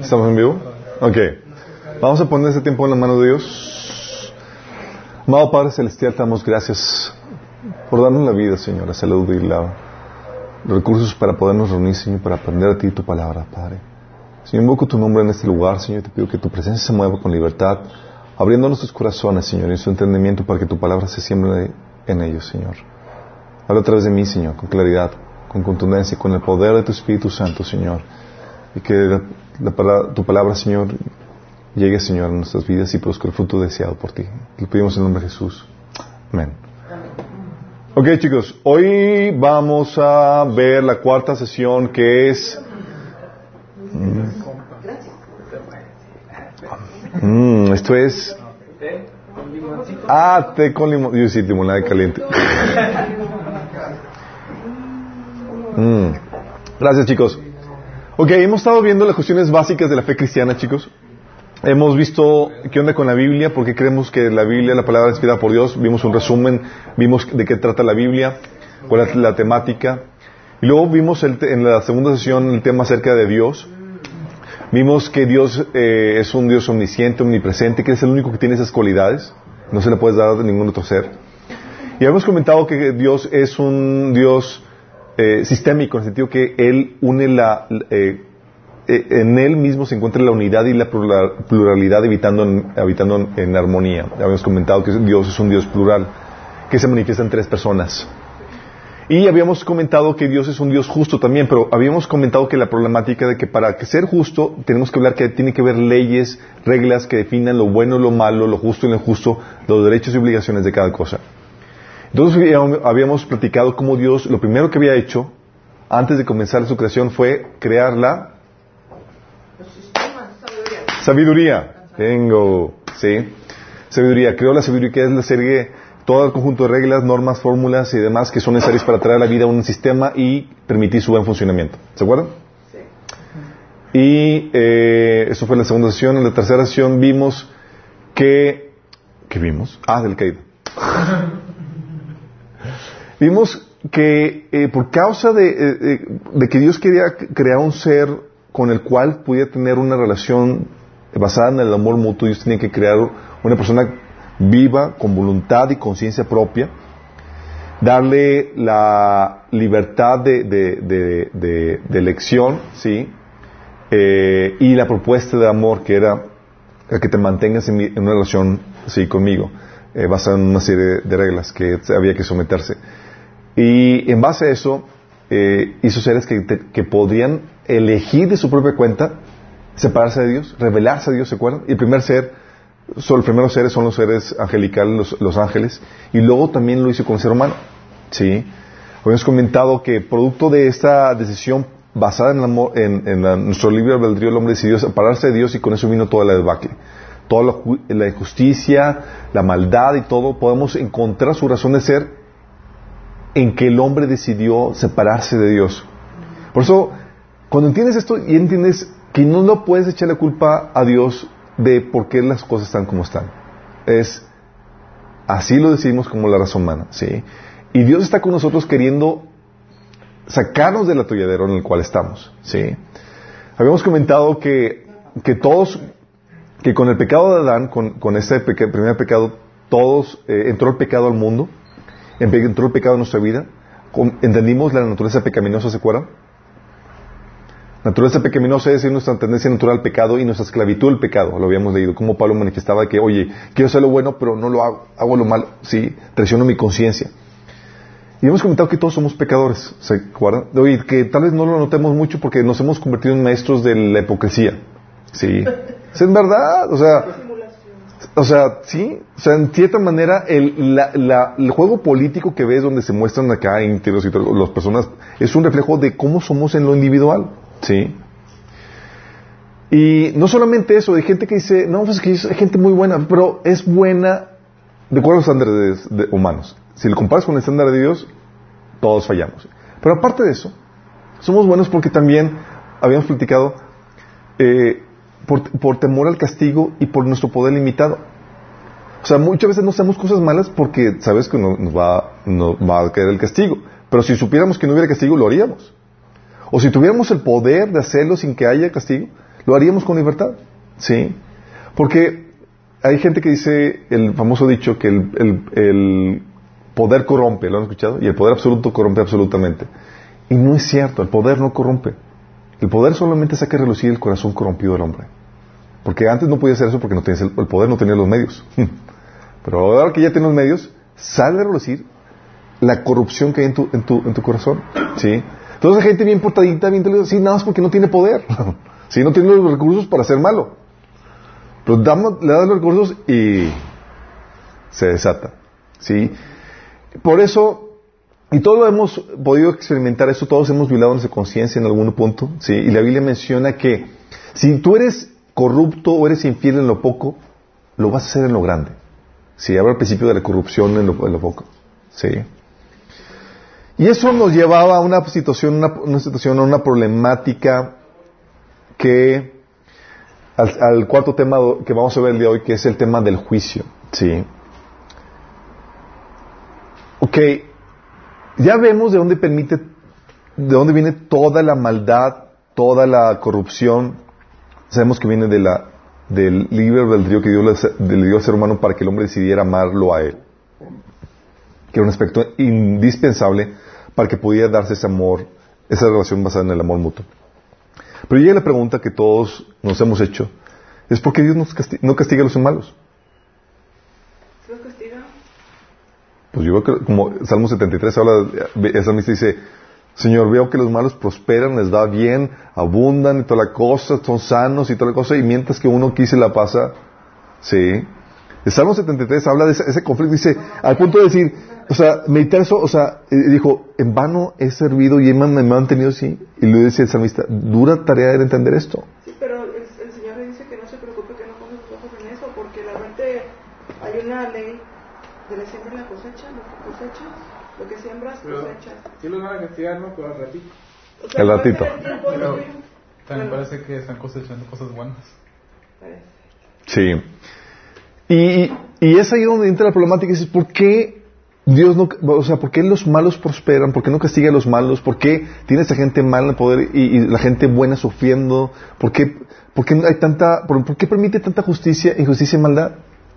Estamos en vivo. Ok. Vamos a poner ese tiempo en la mano de Dios. Amado Padre Celestial, te damos gracias por darnos la vida, Señor, la salud y la, recursos para podernos reunir, Señor, para aprender a ti tu palabra, Padre. Señor, invoco tu nombre en este lugar, Señor, te pido que tu presencia se mueva con libertad, abriendo nuestros corazones, Señor, y su entendimiento para que tu palabra se siembre en ellos, Señor. Habla a través de mí, Señor, con claridad, con contundencia, con el poder de tu Espíritu Santo, Señor. Y que la- tu palabra, Señor, llegue, Señor, a nuestras vidas y produzca el fruto deseado por ti. Lo pedimos en el nombre de Jesús. Amén. Ok, chicos, hoy vamos a ver la cuarta sesión que es... Mm, esto es... Ah, té con limón. Yo sí, limonada caliente. Mm. Gracias, chicos. Ok, hemos estado viendo las cuestiones básicas de la fe cristiana, chicos. Hemos visto qué onda con la Biblia, por qué creemos que la Biblia, la palabra inspirada por Dios. Vimos un resumen, vimos de qué trata la Biblia, cuál es la temática. Y luego vimos el en la segunda sesión el tema acerca de Dios. Vimos que Dios eh, es un Dios omnisciente, omnipresente, que es el único que tiene esas cualidades. No se le puedes dar a ningún otro ser. Y habíamos comentado que Dios es un Dios eh, sistémico, en el sentido que Él une la... eh, en Él mismo se encuentra la unidad y la plura- pluralidad habitando en, habitando en, armonía. Habíamos comentado que Dios es un Dios plural, que se manifiesta en tres personas. Y habíamos comentado que Dios es un Dios justo también, pero habíamos comentado que la problemática de que para ser justo tenemos que hablar que tiene que haber leyes, reglas que definan lo bueno, lo malo, lo justo y lo injusto, los derechos y obligaciones de cada cosa. Entonces habíamos- platicado cómo Dios lo primero que había hecho antes de comenzar su creación fue crear la sabiduría. Tengo, sí. Sabiduría. Creó la sabiduría que es la serie, todo el conjunto de reglas, normas, fórmulas y demás que son necesarias para traer a la vida un sistema y permitir su buen funcionamiento. ¿Se acuerdan? Y eh, eso fue la segunda sesión. En la tercera sesión vimos que... ¿Qué vimos? Ah, del caído. vimos que eh, por causa de, eh, eh, de que Dios quería crear un ser con el cual pudiera tener una relación basada en el amor mutuo, Dios tenía que crear una persona viva, con voluntad y conciencia propia, darle la libertad de, de- de- elección, ¿sí? Eh, y la propuesta de amor que era que te mantengas en, mi- en una relación sí, conmigo, eh, basada en una serie de reglas que había que someterse. Y en base a eso, eh, hizo seres que, te- que podrían elegir de su propia cuenta separarse de Dios, revelarse a Dios, ¿se acuerdan? Y el primer ser, son, los primeros seres son los seres angelicales, los, los ángeles, y luego también lo hizo con el ser humano, ¿sí? Habíamos comentado que producto de esta decisión basada en, la- nuestro libre albedrío, el hombre decidió separarse de Dios y con eso vino toda la debacle. Toda la, la injusticia, la maldad y todo, podemos encontrar su razón de ser en que el hombre decidió separarse de Dios. Por eso, cuando entiendes esto y entiendes que no lo puedes echar la culpa a Dios de por qué las cosas están como están. Es así lo decidimos como la raza humana, ¿sí? Y Dios está con nosotros queriendo sacarnos del atolladero en el cual estamos, ¿sí? Habíamos comentado que, que todos, que con el pecado de Adán, con, con ese primer pecado, todos, eh, entró el pecado al mundo, entró el pecado en nuestra vida, entendimos la naturaleza pecaminosa, ¿se acuerdan? Naturaleza pecaminosa es nuestra tendencia natural al pecado y nuestra esclavitud al pecado. Lo habíamos leído, como Pablo manifestaba que, oye, quiero hacer lo bueno, pero no lo hago, hago lo malo, sí, traiciono mi conciencia. Y hemos comentado que todos somos pecadores, ¿se acuerdan? Oye, que tal vez no lo notemos mucho porque nos hemos convertido en maestros de la hipocresía. Sí. Es en verdad, o sea, o sea, sí, o sea, en cierta manera, el, la- el juego político que ves donde se muestran acá íntegros y las personas, es un reflejo de cómo somos en lo individual, ¿sí? Y no solamente eso, hay gente que dice, no, pues que es gente muy buena, pero es buena de acuerdo a los estándares de- humanos. Si lo comparas con el estándar de Dios, todos fallamos. Pero aparte de eso, somos buenos porque también habíamos platicado eh, por, temor al castigo y por nuestro poder limitado. O sea, muchas veces no hacemos cosas malas porque sabes que nos, va, nos va a caer el castigo. Pero si supiéramos que no hubiera castigo, lo haríamos. O si tuviéramos el poder de hacerlo sin que haya castigo, lo haríamos con libertad. ¿Sí? Porque hay gente que dice el famoso dicho que el, poder corrompe, ¿lo han escuchado? Y el poder absoluto corrompe absolutamente. Y no es cierto, el poder no corrompe. El poder solamente saca a relucir el corazón corrompido del hombre. Porque antes no podía hacer eso porque no tenías el, poder, no tenía los medios. Pero ahora que ya tienes los medios, sale a relucir la corrupción que hay en tu, en tu, en tu corazón. ¿Sí? Entonces hay gente bien portadita, bien sí, nada más porque no tiene poder. ¿Sí? No tiene los recursos para hacer malo. Pero damos, le das los recursos y se desata. ¿Sí? Por eso y todos hemos podido experimentar eso, todos hemos violado nuestra conciencia en algún punto, ¿sí? Y la Biblia menciona que si tú eres corrupto o eres infiel en lo poco, lo vas a hacer en lo grande. Sí, habla el principio de la corrupción en lo, poco, ¿sí? Y eso nos llevaba a una situación, una, situación, a una problemática que, al, cuarto tema que vamos a ver el día de hoy, que es el tema del juicio, ¿sí? Ok, ya vemos de dónde permite, de dónde viene toda la maldad, toda la corrupción. Sabemos que viene de la, del libre albedrío que Dios le dio al ser humano para que el hombre decidiera amarlo a él. Que era un aspecto indispensable para que pudiera darse ese amor, esa relación basada en el amor mutuo. Pero llega la pregunta que todos nos hemos hecho, es por qué Dios no castiga a los malos. Pues yo veo que, como Salmo 73 habla, esa misa dice, Señor, veo que los malos prosperan, les va bien, abundan y toda la cosa, son sanos y toda la cosa, y mientras que uno aquí se la pasa, sí. El Salmo 73 habla de ese, conflicto, dice, al punto de decir, o sea, meditar eso, o sea, dijo, en vano he servido y me han mantenido así. Y le dice el salmista, dura tarea de entender esto. Sí, pero el, Señor le dice que no se preocupe, que no ponga sus ojos en eso, porque realmente hay una ley de la siembra y la cosecha, lo que cosechas, lo que siembras, cosechas. Sí los van a castigar, ¿no? Pero al ratito. O sea, el ratito. Pero también parece que están cosechando cosas buenas. Sí. Y, y es ahí donde entra la problemática. Es ¿por qué Dios no, o sea, ¿por qué los malos prosperan? ¿Por qué no castiga a los malos? ¿Por qué tiene esa gente mala en el poder y, y, la gente buena sufriendo? ¿Por qué, por qué hay tanta, por, por, qué permite tanta justicia, injusticia y maldad?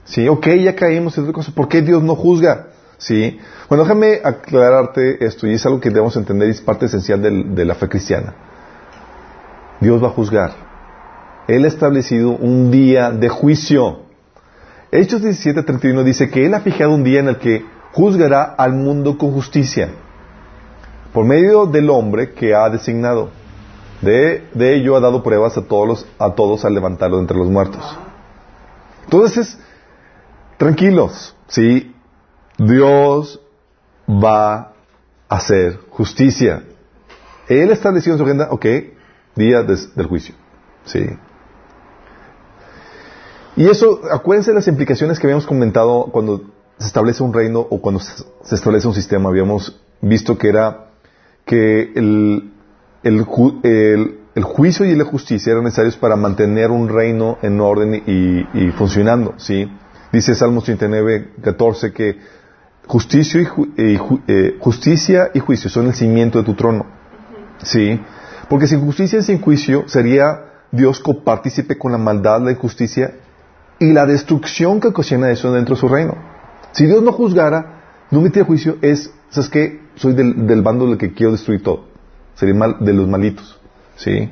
Sí, ok, ya caímos en otra cosa. ¿Por qué Dios no juzga? Sí. Bueno, déjame aclararte esto, y es algo que debemos entender y es parte esencial de la fe cristiana. Dios va a juzgar. Él ha establecido un día de juicio. Hechos 17:31 dice que Él ha fijado un día en el que juzgará al mundo con justicia, por medio del hombre que ha designado. De, ello ha dado pruebas a todos, a todos al levantarlo entre los muertos. Entonces, tranquilos, ¿sí? Dios va a hacer justicia. Él estableció en su agenda, ok, día del juicio, ¿sí? Y eso, acuérdense de las implicaciones que habíamos comentado cuando se establece un reino o cuando se establece un sistema. Habíamos visto que era que el, el, el, juicio y la justicia eran necesarios para mantener un reino en orden y, y funcionando, ¿sí? Dice Salmos 39, 14 que justicia y, eh, justicia y juicio son el cimiento de tu trono. ¿Sí? Porque sin justicia y sin juicio sería Dios copartícipe con la maldad, la injusticia y la destrucción que ocasiona eso dentro de su reino. Si Dios no juzgara, no metiera juicio, es, ¿sabes qué? Soy del, del bando del que quiero destruir todo. Sería mal, de los malitos. ¿Sí?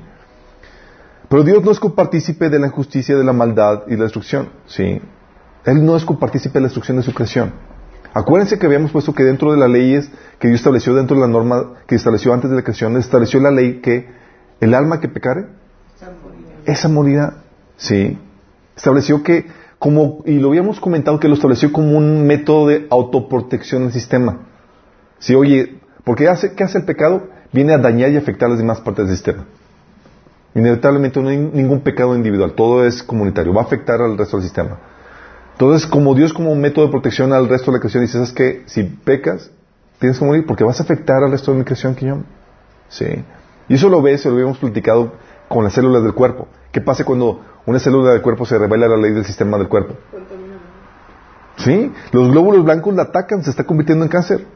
Pero Dios no es copartícipe de la injusticia, de la maldad y la destrucción. ¿Sí? Él no es copartícipe de la destrucción de su creación. Acuérdense que habíamos puesto que dentro de las leyes que Dios estableció, dentro de la norma que estableció antes de la creación, estableció la ley que el alma que pecare, esa morirá. Sí. Estableció que, como, y lo habíamos comentado, que lo estableció como un método de autoprotección del sistema. Si, oye, porque hace, ¿qué hace el pecado? Viene a dañar y afectar las demás partes del sistema. Inevitablemente no hay ningún pecado individual, todo es comunitario, va a afectar al resto del sistema. Entonces, como Dios como un método de protección al resto de la creación, dice, ¿sabes qué? Si pecas, tienes que morir porque vas a afectar al resto de mi creación que yo. Sí. Y eso lo ves, lo habíamos platicado, con las células del cuerpo. ¿Qué pasa cuando una célula del cuerpo se revela la ley del sistema del cuerpo? ¿Sí? Los glóbulos blancos la atacan, se está convirtiendo en cáncer.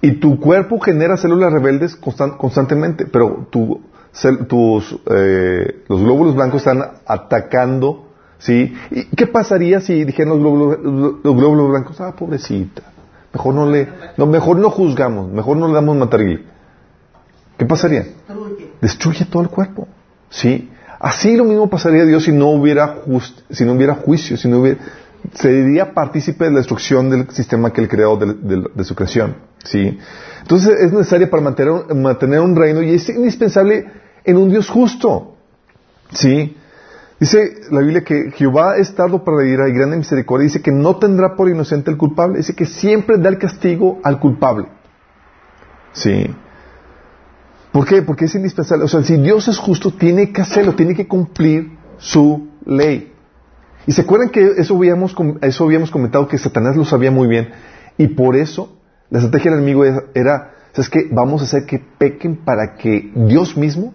Y tu cuerpo genera células rebeldes constantemente, pero tu, tus, eh, los glóbulos blancos están atacando, ¿sí? ¿Y qué pasaría si dijeran los glóbulos, los glóbulos blancos, ah, pobrecita, mejor no le, no, mejor no juzgamos, mejor no le damos material? ¿Qué pasaría? Destruye todo el cuerpo, ¿sí? Así lo mismo pasaría a Dios si no hubiera si no hubiera juicio, si no hubiera, sería partícipe de la destrucción del sistema que él creó de, su creación. ¿sí? Entonces es necesario para mantener, mantener, un reino y es indispensable en un Dios justo. ¿sí? Dice la Biblia que Jehová es tardo para la ira y grande misericordia. Dice que no tendrá por inocente el culpable. Dice que siempre da el castigo al culpable. ¿Sí? ¿Por qué? Porque es indispensable. O sea, si Dios es justo, tiene que hacerlo, tiene que cumplir su ley. Y se acuerdan que eso habíamos, eso comentado que Satanás lo sabía muy bien. Y por eso la estrategia del enemigo era, ¿sabes qué? Vamos a hacer que pequen para que Dios mismo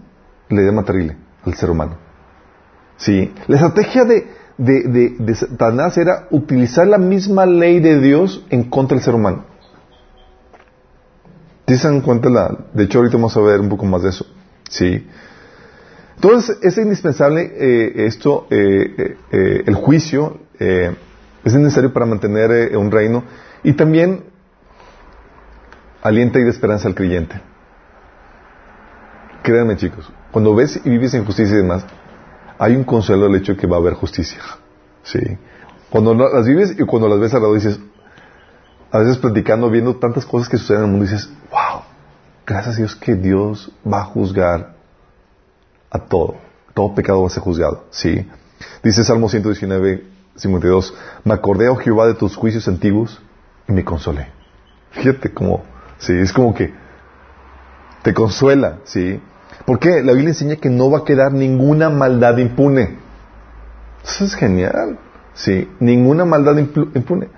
le dé material al ser humano. ¿Sí? La estrategia de, de, de, Satanás era utilizar la misma ley de Dios en contra del ser humano. ¿Sí se dan cuenta? La, de hecho, ahorita vamos a ver un poco más de eso. ¿Sí? Entonces, es indispensable eh, esto, eh, eh, el juicio, es necesario para mantener un reino y también alienta y da esperanza al creyente. Créanme, chicos, cuando ves y vives en justicia y demás, hay un consuelo al hecho de que va a haber justicia. Sí. Cuando las vives y cuando las ves al lado dices, a veces platicando, viendo tantas cosas que suceden en el mundo, dices, wow, gracias a Dios que Dios va a juzgar a todo. Todo pecado va a ser juzgado. ¿sí? Dice Salmo 119, 52, me acordé, oh Jehová, de tus juicios antiguos y me consolé. Fíjate cómo, sí, es como que te consuela, ¿sí? Porque la Biblia enseña que no va a quedar ninguna maldad impune. Eso es genial, ¿sí? Ninguna maldad impune.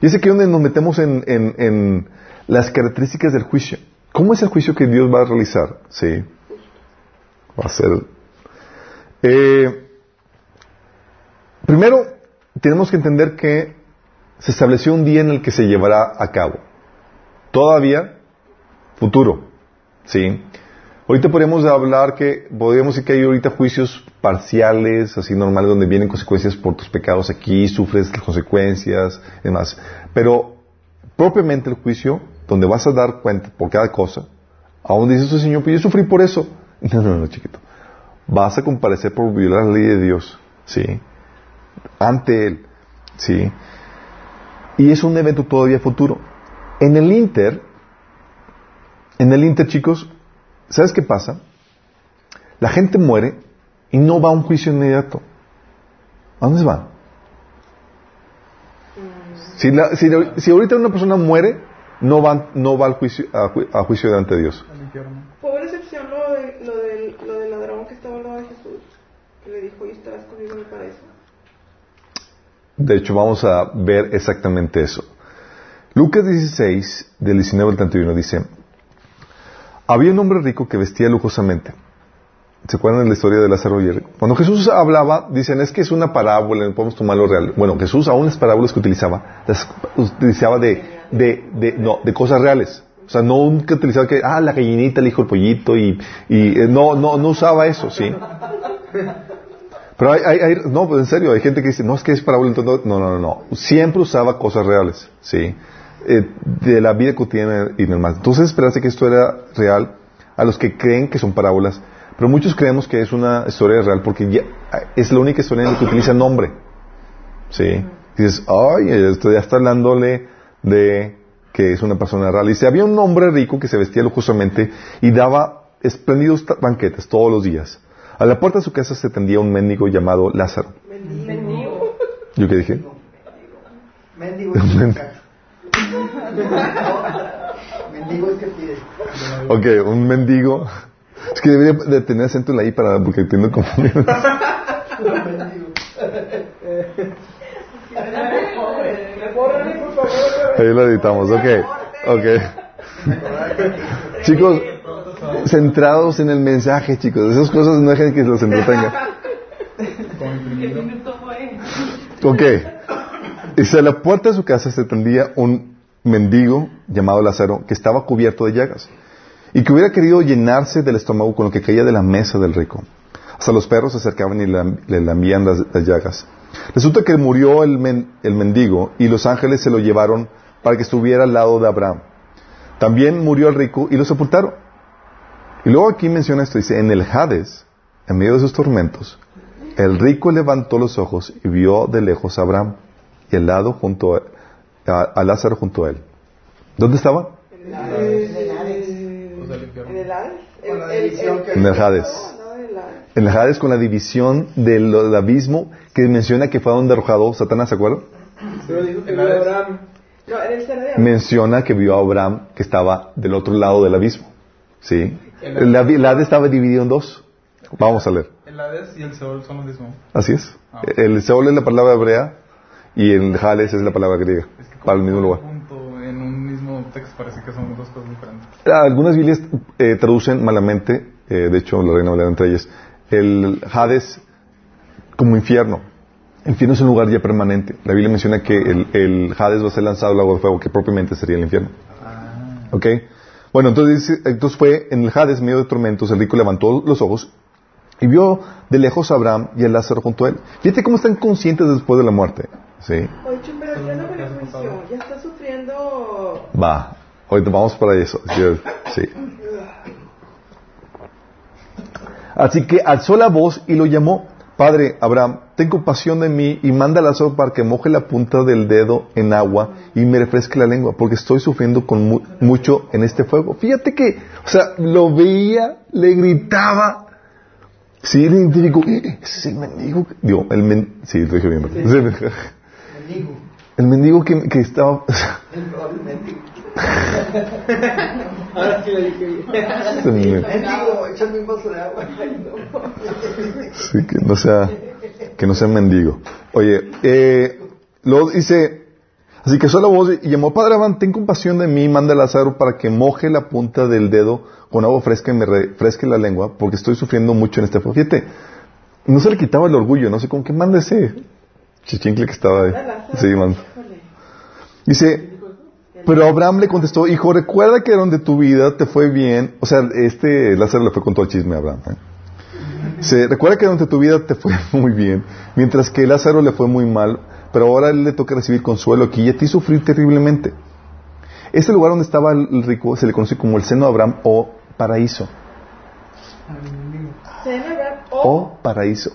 Y es aquí donde nos metemos en, las características del juicio. ¿Cómo es el juicio que Dios va a realizar? ¿Sí? Va a ser. Eh, primero, tenemos que entender que se estableció un día en el que se llevará a cabo. Todavía, futuro. ¿Sí? Ahorita podríamos hablar que, podríamos decir que hay ahorita juicios parciales, así normales, donde vienen consecuencias por tus pecados aquí, sufres las consecuencias demás. Pero, propiamente el juicio, donde vas a dar cuenta por cada cosa, aún dices, Señor, pues yo sufrí por eso. No, no, no, chiquito. Vas a comparecer por violar la ley de Dios, ¿sí? Ante Él, ¿sí? Y es un evento todavía futuro. En el Inter, en el Inter, chicos, ¿sabes qué pasa? La gente muere y no va a un juicio inmediato. ¿A dónde se va? Si, si, ahorita una persona muere, no va, no va al juicio, a, juicio delante de Dios. Pobre excepción lo, de, lo, del, lo del ladrón que estaba al lado de Jesús, que le dijo, y estarás conmigo en el paraíso. De hecho, vamos a ver exactamente eso. Lucas 16, del 19 al 31, dice, había un hombre rico que vestía lujosamente. ¿Se acuerdan de la historia de Lázaro y Cuando Jesús hablaba, dicen, es que es una parábola, no podemos tomarlo real. Bueno, Jesús aún las parábolas que utilizaba, las utilizaba de, de, de, no, de cosas reales. O sea, no nunca utilizaba que, ah, la gallinita le dijo el pollito y, y eh, no, no, no usaba eso, ¿sí? Pero hay, hay, no, pues en serio, hay gente que dice, no, es que es parábola, no, no, no, no. Siempre usaba cosas reales, ¿sí? Eh, de la vida cotidiana y normal. Entonces, esperarse que esto era real a los que creen que son parábolas, pero muchos creemos que es una historia real porque ya, es la única historia en la que utiliza nombre. ¿Sí? dices, ay, esto ya está hablándole de que es una persona real. Y si había un hombre rico que se vestía lujosamente y daba espléndidos banquetes todos los días. A la puerta de su casa se tendía un mendigo llamado Lázaro. ¿Mendigo? ¿Yo qué dije? Mendigo. mendigo es que pide. Ok, un mendigo. Es que debería de tener acento en la I para, porque entiendo confundido. Ahí lo editamos, ok. Ok. Chicos, centrados en el mensaje, chicos. Esas cosas no dejen que los entretenga. ok. Dice, a la puerta de su casa se tendía un mendigo llamado Lázaro que estaba cubierto de llagas y que hubiera querido llenarse del estómago con lo que caía de la mesa del rico. Hasta los perros se acercaban y le lambían las, llagas. Resulta que murió el, el mendigo y los ángeles se lo llevaron para que estuviera al lado de Abraham. También murió el rico y lo sepultaron. Y luego aquí menciona esto, dice, en el Hades, en medio de sus tormentos, el rico levantó los ojos y vio de lejos a Abraham y al lado junto a, a Lázaro junto a él. ¿Dónde estaba? En el Hades. En el Hades. En el Hades. En el Hades con la división del abismo que menciona que fue donde arrojado Satanás, ¿se acuerdan? Menciona que vio a Abraham que estaba del otro lado del abismo. ¿Sí? El, Hades estaba dividido en dos. Vamos a leer. El Hades y el Seol son los mismos. Así es. Ah. El Seol es la palabra hebrea y el Hades es la palabra griega. para el mismo lugar. En un mismo texto parece que son dos cosas diferentes. Algunas Biblias eh, traducen malamente, eh, de hecho la Reina Valera entre ellas, el Hades como infierno. El infierno es un lugar ya permanente. La Biblia menciona que el, Hades va a ser lanzado al lago de fuego, que propiamente sería el infierno. Ah. ¿Ok? Bueno, entonces, entonces fue en el Hades, medio de tormentos, el rico levantó los ojos y vio de lejos a Abraham y a Lázaro junto a él. Fíjate cómo están conscientes después de la muerte. ¿Sí? Oye, pero ya no me ya está sufriendo. Va, ahorita vamos para eso. Sí. Así que alzó la voz y lo llamó, Padre Abraham, ten compasión de mí y manda a Lázaro para que moje la punta del dedo en agua y me refresque la lengua, porque estoy sufriendo con mucho en este fuego. Fíjate que, o sea, lo veía, le gritaba. Sí, le identificó, ese es el mendigo. Digo, el men, sí, lo dije bien. ¿verdad? El mendigo. El mendigo que, que estaba... el mendigo. Ahora sí le dije bien. Mendigo, échame un vaso de agua. Sí, que no sea, que no sea mendigo. Oye, eh, lo dice, así que solo voz y llamó, Padre Abán, ten compasión de mí, manda a Lázaro para que moje la punta del dedo con agua fresca y me refresque la lengua, porque estoy sufriendo mucho en este fuego. Fíjate, no se le quitaba el orgullo, no sé, con qué manda ese chichincle que estaba ahí. Sí, man. Dice, pero Abraham le contestó, hijo, recuerda que donde tu vida te fue bien, o sea, este Lázaro le fue con todo el chisme a Abraham. ¿eh? recuerda que donde tu vida te fue muy bien, mientras que Lázaro le fue muy mal, pero ahora él le toca recibir consuelo aquí y a ti sufrir terriblemente. Este lugar donde estaba el rico se le conoce como el seno de Abraham o paraíso. o paraíso.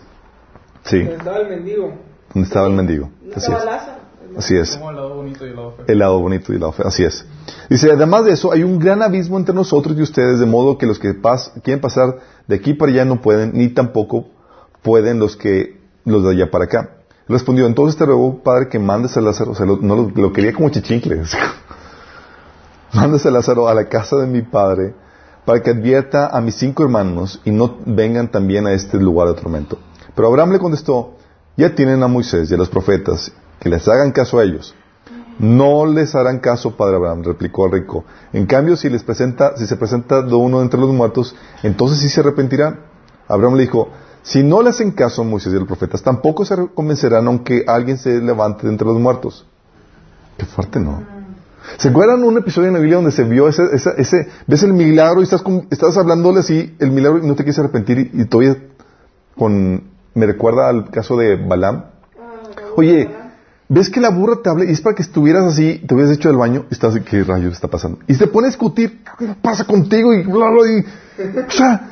Sí. Donde estaba el mendigo. Donde estaba el mendigo. Así es. Así es. el lado bonito y el lado feo. El lado bonito y el lado feo. Así es. Dice, además de eso, hay un gran abismo entre nosotros y ustedes, de modo que los que quieren pasar de aquí para allá no pueden, ni tampoco pueden los que los de allá para acá. Respondió, entonces te ruego, padre, que mandes a Lázaro, o sea, no lo, quería como chichincle. mandes a Lázaro a la casa de mi padre para que advierta a mis cinco hermanos y no vengan también a este lugar de tormento. Pero Abraham le contestó, ya tienen a Moisés y a los profetas, que les hagan caso a ellos. No les harán caso, padre Abraham, replicó el rico. En cambio, si les presenta, si se presenta de uno entre los muertos, entonces sí se arrepentirán. Abraham le dijo, si no le hacen caso a Moisés y a los profetas, tampoco se convencerán aunque alguien se levante de entre los muertos. Qué fuerte, ¿no? ¿Se acuerdan un episodio en la Biblia donde se vio ese, ese, ves el milagro y estás, estás hablándole así, el milagro y no te quieres arrepentir y, todavía con, me recuerda al caso de Balaam. Oye, ves que la burra te habla y es para que estuvieras así, te hubieras hecho del baño y estás, ¿qué rayos está pasando? Y se pone a discutir, ¿qué pasa contigo? Y bla, bla, y, o sea,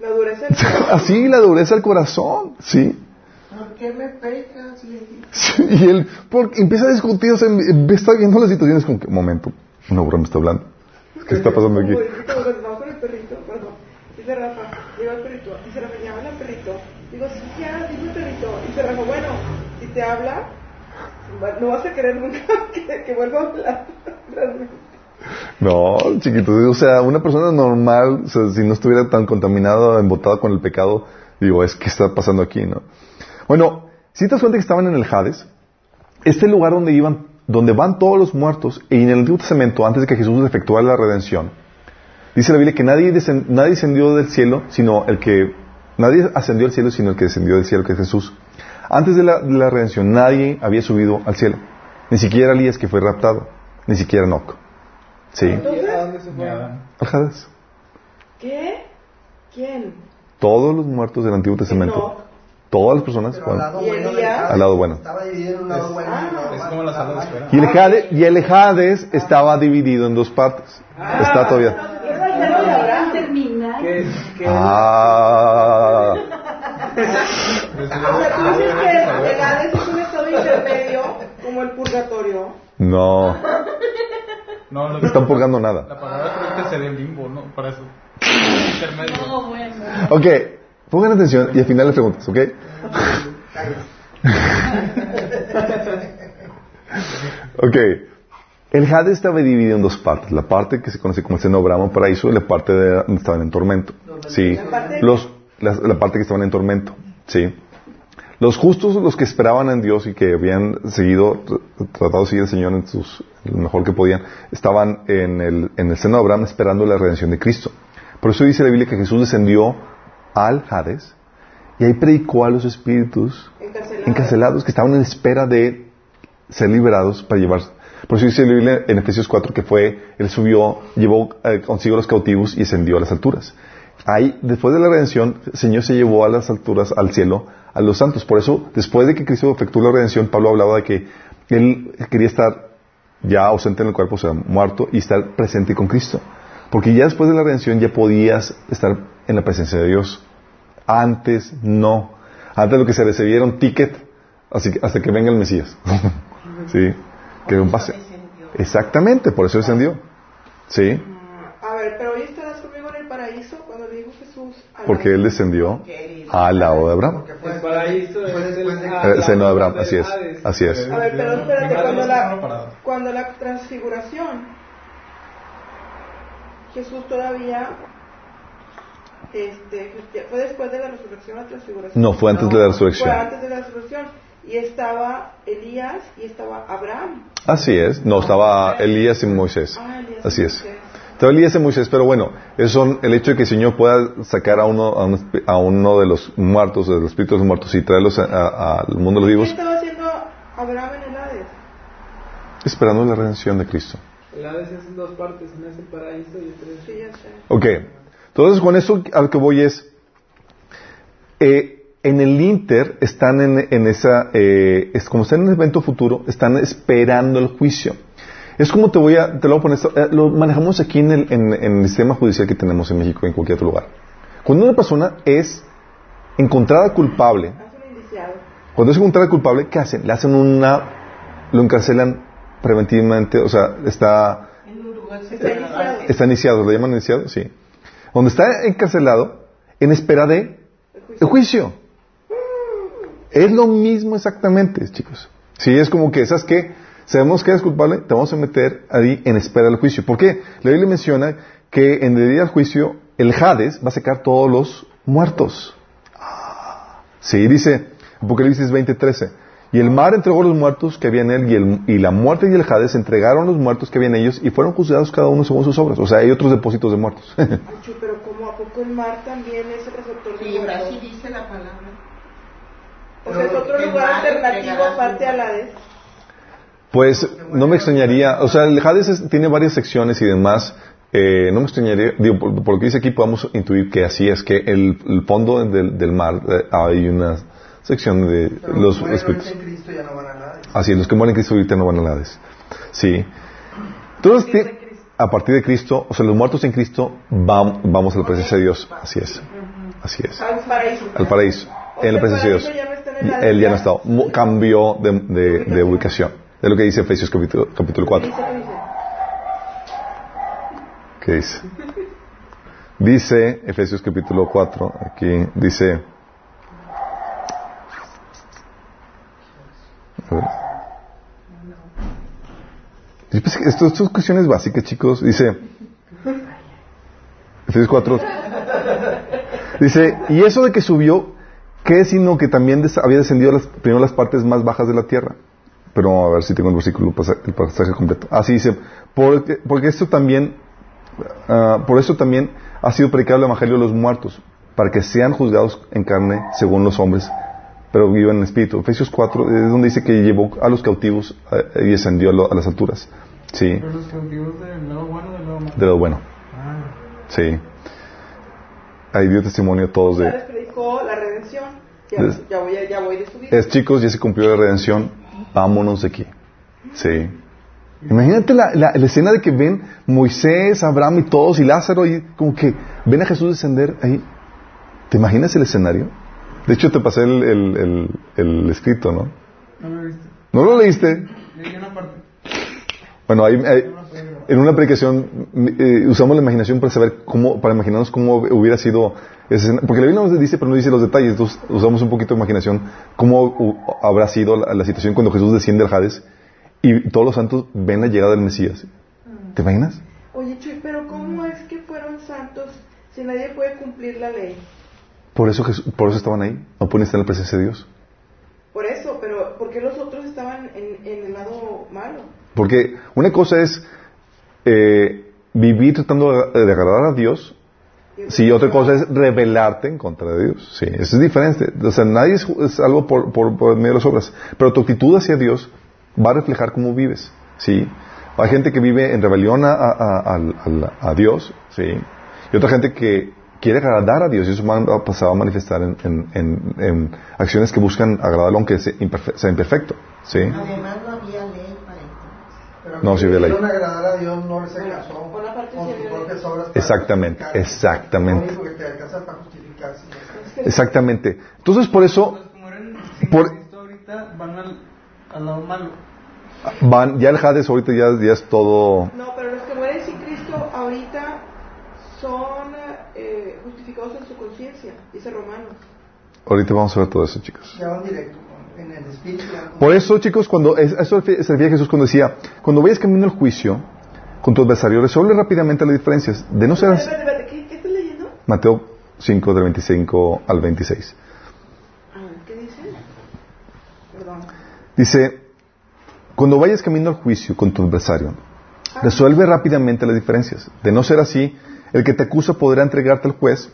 La dureza del corazón. Así, la dureza del corazón, sí. ¿Por qué me pegas? Sí, y él porque empieza a discutir, o sea, está viendo las situaciones como que, un momento, una burra me está hablando. ¿Qué está pasando aquí? el. Dice Rafa, lleva el perrito, y se llama al perrito. Digo, sí, ya, dime perrito. Y se Rafa, bueno, te habla, no vas a querer nunca que, vuelva a hablar. No, chiquito, o sea, una persona normal, si no estuviera tan contaminada, embotada con el pecado, digo, es que está pasando aquí, ¿no? Bueno, si te das cuenta que estaban en el Hades, este lugar donde iban, donde van todos los muertos, y en el Antiguo Testamento, antes de que Jesús efectuara la redención, Dice la Biblia que nadie, nadie descendió del cielo, sino el que, nadie ascendió al cielo, sino el que descendió del cielo, que es Jesús. Antes de la, redención, nadie había subido al cielo. Ni siquiera Elías que fue raptado. Ni siquiera Enoch. ¿Sí? Al ¿Qué? ¿Quién? Todos los muertos del Antiguo Testamento. Todas las personas. Al lado, bueno, al lado bueno. Estaba dividido en un lado bueno. Es como la sala de espera. Y el, Hades, y el Hades estaba dividido en dos partes. Ah, Está todavía. Ah. ¿Tú dices que el Hades es un estado intermedio como el purgatorio? No. No, no están purgando nada. La palabra correcta sería limbo, ¿no? Para eso. Intermedio. No, bueno. Ok, pongan atención y al final les preguntas, ¿ok? ok. El Hades estaba dividido en dos partes. La parte que se conoce como el seno Brahma paraíso y la parte de donde estaban en tormento. Sí. Los, la, parte que estaban en tormento. Sí. Los justos, los que esperaban en Dios y que habían seguido, tratado de seguir al Señor en sus, lo mejor que podían, estaban en el, en el seno de Abraham esperando la redención de Cristo. Por eso dice la Biblia que Jesús descendió al Hades y ahí predicó a los espíritus encarcelados, que estaban en espera de ser liberados para llevar. Por eso dice la Biblia en Efesios 4 que fue, él subió, llevó eh, consigo a los cautivos y ascendió a las alturas. Ahí, después de la redención, el Señor se llevó a las alturas, al cielo, a los santos. Por eso, después de que Cristo efectuó la redención, Pablo hablaba de que él quería estar ya ausente en el cuerpo, o sea, muerto, y estar presente con Cristo. Porque ya después de la redención ya podías estar en la presencia de Dios. Antes no. Antes lo que se un ticket así hasta que venga el Mesías. ¿Sí? Que un pase. Exactamente, por eso descendió. ¿Sí? A ver, pero hoy estarás conmigo en el paraíso. Porque él descendió al lado de Abraham. El paraíso es el seno de Abraham, así es. Así es. A ver, pero espérate, cuando la, cuando la transfiguración, Jesús todavía este, fue después de la resurrección la transfiguración. No, fue antes de la resurrección. Fue antes de la resurrección. Y estaba Elías y estaba Abraham. Así es. No, estaba Elías y Moisés. Ah, Así es. Estaba Elías y Moisés, pero bueno, eso el hecho de que el Señor pueda sacar a uno, a, uno de los muertos, de los espíritus muertos y traerlos al mundo de los vivos. ¿Qué estaba haciendo Abraham en el Hades? Esperando la redención de Cristo. El Hades es en dos partes, una es el paraíso y otra es... Sí, ya sé. Ok. Entonces, con eso al que voy es, eh, en el Inter están en, esa, eh, es como están en el evento futuro, están esperando el juicio. Es como te voy a, te lo voy a poner, eh, lo manejamos aquí en el, en, el sistema judicial que tenemos en México, en cualquier otro lugar. Cuando una persona es encontrada culpable, cuando es encontrada culpable, ¿qué hacen? Le hacen una, lo encarcelan preventivamente, o sea, está, está iniciado, ¿lo llaman iniciado? Sí donde está encarcelado en espera de el juicio. Es lo mismo exactamente, chicos. Si es como que, ¿sabes qué? Sabemos que eres culpable, te vamos a meter ahí en espera del juicio. ¿Por qué? La Biblia menciona que en el día del juicio el Hades va a secar todos los muertos. Sí, dice Apocalipsis 20:13. Y el mar entregó los muertos que había en él, y, la muerte y el Hades entregaron los muertos que había en ellos, y fueron juzgados cada uno según sus obras. O sea, hay otros depósitos de muertos. pero como a poco el mar también es el receptor de muertos. Sí, dice la palabra. O sea, es otro lugar alternativo aparte al Hades. Pues no me extrañaría, o sea, el Hades tiene varias secciones y demás. Eh, no me extrañaría, digo, por, lo que dice aquí podemos intuir que así es, que el, el fondo del, del mar eh, hay una sección de los espíritus. En Cristo ya no van a nada. Así los que mueren en Cristo ahorita no van a nada. Sí. Entonces, a partir de Cristo, o sea, los muertos en Cristo, vamos a la presencia de Dios. Así es. Así es. Al paraíso. Al paraíso. En la presencia de Dios. Él ya no está. Cambió de, de, ubicación. Es lo que dice Efesios capítulo, capítulo 4. ¿Qué dice? Dice Efesios capítulo 4, aquí dice, Estas son cuestiones básicas, chicos. Dice, Efesios 4, dice, y eso de que subió, ¿qué es sino que también había descendido las, primero las partes más bajas de la tierra? Pero a ver si tengo el versículo, el pasaje completo. Así dice, porque, porque esto también Ah, por eso también ha sido predicado el Evangelio de los muertos, para que sean juzgados en carne según los hombres, pero vivan en espíritu. Efesios 4 es donde dice que llevó a los cautivos eh, y descendió a, las alturas. Sí. ¿Pero los cautivos del lado bueno o del lado malo? De lo bueno. Ah. Sí. Ahí dio testimonio todos Ya de... les predicó la redención. Ya, ya voy, ya voy de su vida. Es chicos, ya se cumplió la redención, vámonos de aquí. Sí. Imagínate la, la- la escena de que ven Moisés, Abraham y todos, y Lázaro, y como que ven a Jesús descender ahí. ¿Te imaginas el escenario? De hecho, te pasé el, el- el- el escrito, ¿no? ¿No lo viste? ¿No lo leíste? Leí una parte. Bueno, ahí, ahí- en una predicación eh, usamos la imaginación para saber cómo, para imaginarnos cómo hubiera sido escena. Porque la Biblia nos dice, pero no dice los detalles. Entonces usamos un poquito de imaginación cómo hu- habrá sido la, la situación cuando Jesús desciende al Hades y todos los santos ven la llegada del Mesías. ¿Te imaginas? Oye, Chuy, pero ¿cómo es que fueron santos si nadie puede cumplir la ley? Por eso, Jesús- por eso estaban ahí. No pueden estar en la presencia de Dios. Por eso, pero ¿por qué los otros estaban en, en el lado malo? Porque una cosa es eh, vivir tratando de, agradar a Dios Sí, otra cosa es rebelarte en contra de Dios. Sí, eso es diferente. O sea, nadie es, algo por, por, medio de las obras. Pero tu actitud hacia Dios va a reflejar cómo vives. Sí. Hay gente que vive en rebelión a, a, a- Dios. Sí. Y otra gente que quiere agradar a Dios y eso va a a manifestar en, en- acciones que buscan agradarlo aunque sea, imperfe- sea imperfecto. Sí. Además no había ley para. Pero No, ley. quisieron agradar a Dios no con sus propias obras. Exactamente, exactamente. Lo único que te alcanza para justificarse. Exactamente. Entonces, por eso Los que mueren sin Por- Cristo ahorita van al, al lado malo. van, ya el Hades ahorita ya, ya es todo No, pero los que mueren sin Cristo ahorita son eh, justificados en su conciencia, dice Romanos. Ahorita vamos a ver todo eso, chicos. Ya van directo Por eso, chicos, cuando es- eso se refiere Jesús cuando decía, cuando vayas camino al juicio con tu adversario, resuelve rápidamente las diferencias. De no ser así. ¿qué, qué estás leyendo? Mateo 5, del 25 al 26. Ah, ¿qué dice? Perdón. Dice, cuando vayas camino al juicio con tu adversario, resuelve rápidamente las diferencias. De no ser así, el que te acusa podrá entregarte al juez,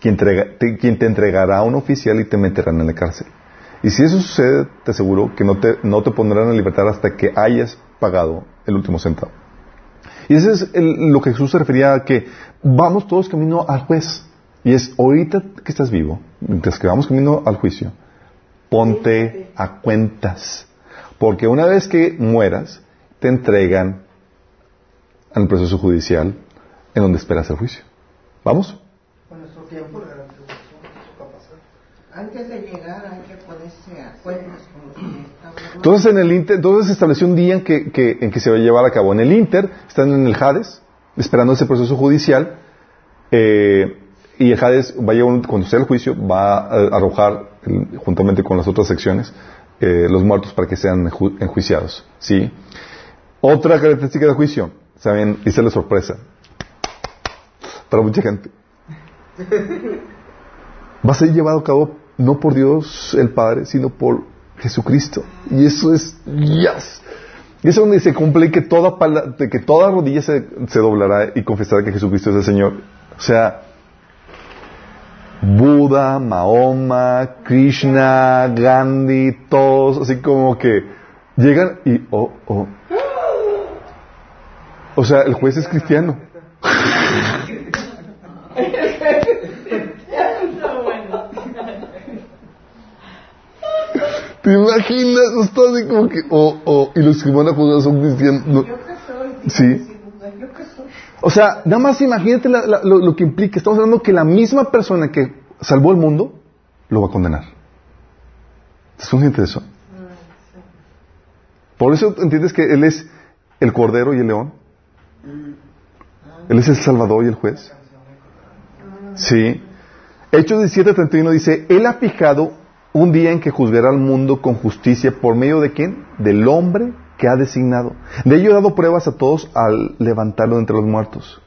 quien, entrega- te, quien te entregará a un oficial y te meterán en la cárcel. Y si eso sucede, te aseguro que no te, no te pondrán en libertad hasta que hayas pagado el último centavo. Y eso es lo que Jesús se refería a que vamos todos camino al juez. Y es ahorita que estás vivo, mientras que vamos camino al juicio, ponte a cuentas. Porque una vez que mueras, te entregan al proceso judicial en donde esperas el juicio. ¿Vamos? Con nuestro tiempo de la tribulación, eso va a pasar. Antes de llegar hay que ponerse a cuentas con los que estamos. Entonces, en el Inter, entonces se estableció un día en que, que- en que se va a llevar a cabo. En el Inter, están en el Hades, esperando ese proceso judicial, eh, y el Hades va a llevar, cuando sea el juicio, va a arrojar, juntamente con las otras secciones, eh, los muertos para que sean enju- enjuiciados. ¿sí? Otra característica del juicio, ¿saben? Es la sorpresa. Para mucha gente. Va a ser llevado a cabo no por Dios el Padre, sino por Jesucristo. Y eso es yes. Y eso es donde se cumple que toda, que toda rodilla se, se doblará y confesará que Jesucristo es el Señor. O sea, Buda, Mahoma, Krishna, Gandhi, todos así como que llegan y, oh, oh. O sea, el juez es cristiano. Está bueno. ¿Te imaginas? Está así como que, oh, oh, y los que van a juzgar son cristianos. No. Yo que soy. Sí. O sea, nada más imagínate la- la- lo, lo que implica. Estamos hablando que la misma persona que salvó el mundo lo va a condenar. ¿Estás consciente de eso? Por eso entiendes que Él es el cordero y el león. Él es el salvador y el juez. Sí. Hechos 17:31 dice, Él ha fijado un día en que juzgará al mundo con justicia por medio de quién? Del hombre que ha designado. De ello ha dado pruebas a todos al levantarlo entre los muertos.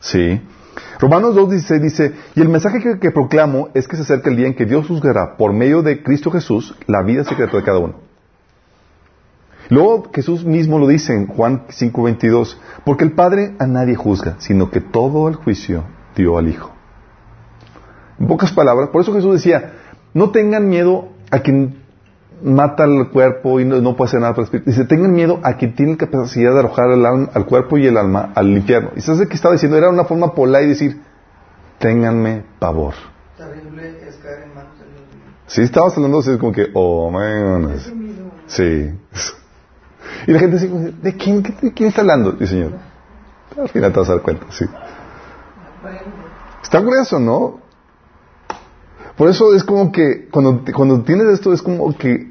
Sí. Romanos 2.16 dice, y el mensaje que, que proclamo es que se acerca el día en que Dios juzgará por medio de Cristo Jesús la vida secreta de cada uno. Luego Jesús mismo lo dice en Juan 5:22, porque el Padre a nadie juzga, sino que todo el juicio dio al Hijo. En pocas palabras, por eso Jesús decía, no tengan miedo a quien mata el cuerpo y no, puede hacer nada para el espíritu. Dice, tengan miedo a quien tiene capacidad de arrojar al cuerpo y el alma al infierno. Y sabes que estaba diciendo, era una forma polar y decir, ténganme pavor. Terrible es caer en manos de Sí, estabas hablando así como que, oh, man. Sí. Y la gente dice, ¿de quién, de quién está hablando? Y Señor, al final te vas a dar cuenta, sí. Está grueso, ¿no? Por eso es como que cuando, cuando tienes esto es como que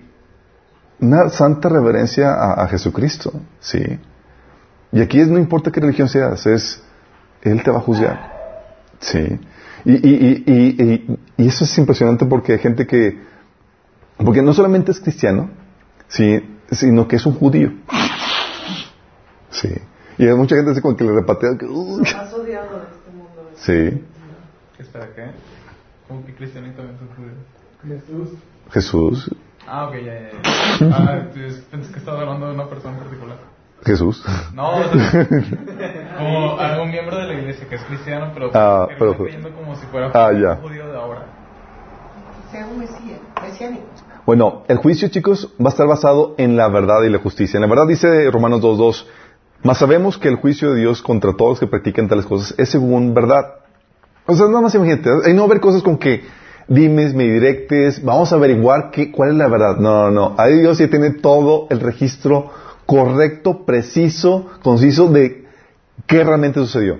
una santa reverencia a, Jesucristo, ¿sí? Y aquí es, no importa qué religión seas, es, Él te va a juzgar, ¿sí? Y, y, y, y, eso es impresionante porque hay gente que, porque no solamente es cristiano, ¿sí? sino que es un judío. Sí. Y hay mucha gente así como que le repatea que... Este. Sí. ¿Espera qué? ¿Cómo que son judíos? Jesús. Jesús. Ah, ok, ya, ya. Ah, pensé que estaba hablando de una persona en particular. Jesús. No, como algún miembro de la iglesia que es cristiano, pero, ah, pero está como si fuera ah, un judío de ahora. Sea un mesiánico. Bueno, el juicio, chicos, va a estar basado en la verdad y la justicia. En la verdad dice Romanos 2.2, mas sabemos que el juicio de Dios contra todos los que practican tales cosas es según verdad. O sea, nada más imagínate, hay no ver cosas con que dimes, me directes, vamos a averiguar qué, cuál es la verdad. No, no, no. Ahí Dios ya tiene todo el registro correcto, preciso, conciso de qué realmente sucedió.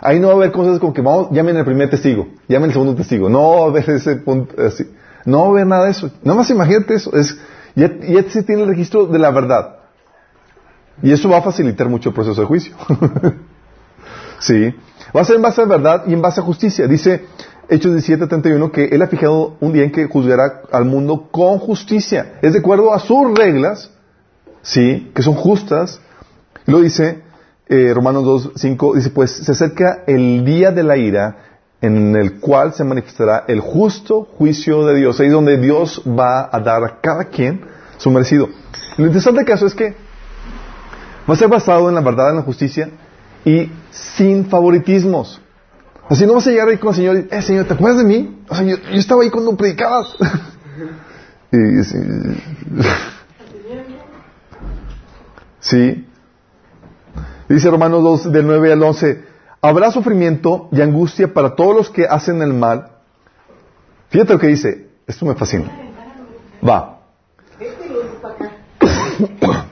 Ahí no va a haber cosas como que vamos, llamen al primer testigo, llamen al segundo testigo. No va a haber ese punto así. No va a haber nada de eso. Nada más imagínate eso. Es, ya, ya se tiene el registro de la verdad. Y eso va a facilitar mucho el proceso de juicio. sí. Va a ser en base a verdad y en base a justicia. Dice Hechos 17:31 que Él ha fijado un día en que juzgará al mundo con justicia. Es de acuerdo a sus reglas, sí, que son justas. Y lo dice eh, Romanos 2:5, dice, pues se acerca el día de la ira en el cual se manifestará el justo juicio de Dios. Ahí es donde Dios va a dar a cada quien su merecido. Lo interesante caso es que va a ser basado en la verdad, en la justicia y sin favoritismos. Así no vas a llegar ahí con el Señor y, eh, Señor, ¿te acuerdas de mí? O sea, yo, estaba ahí cuando predicabas. y, sí. sí. Dice Romanos 2, del 9 al 11, habrá sufrimiento y angustia para todos los que hacen el mal. Fíjate lo que dice, esto me fascina. Va.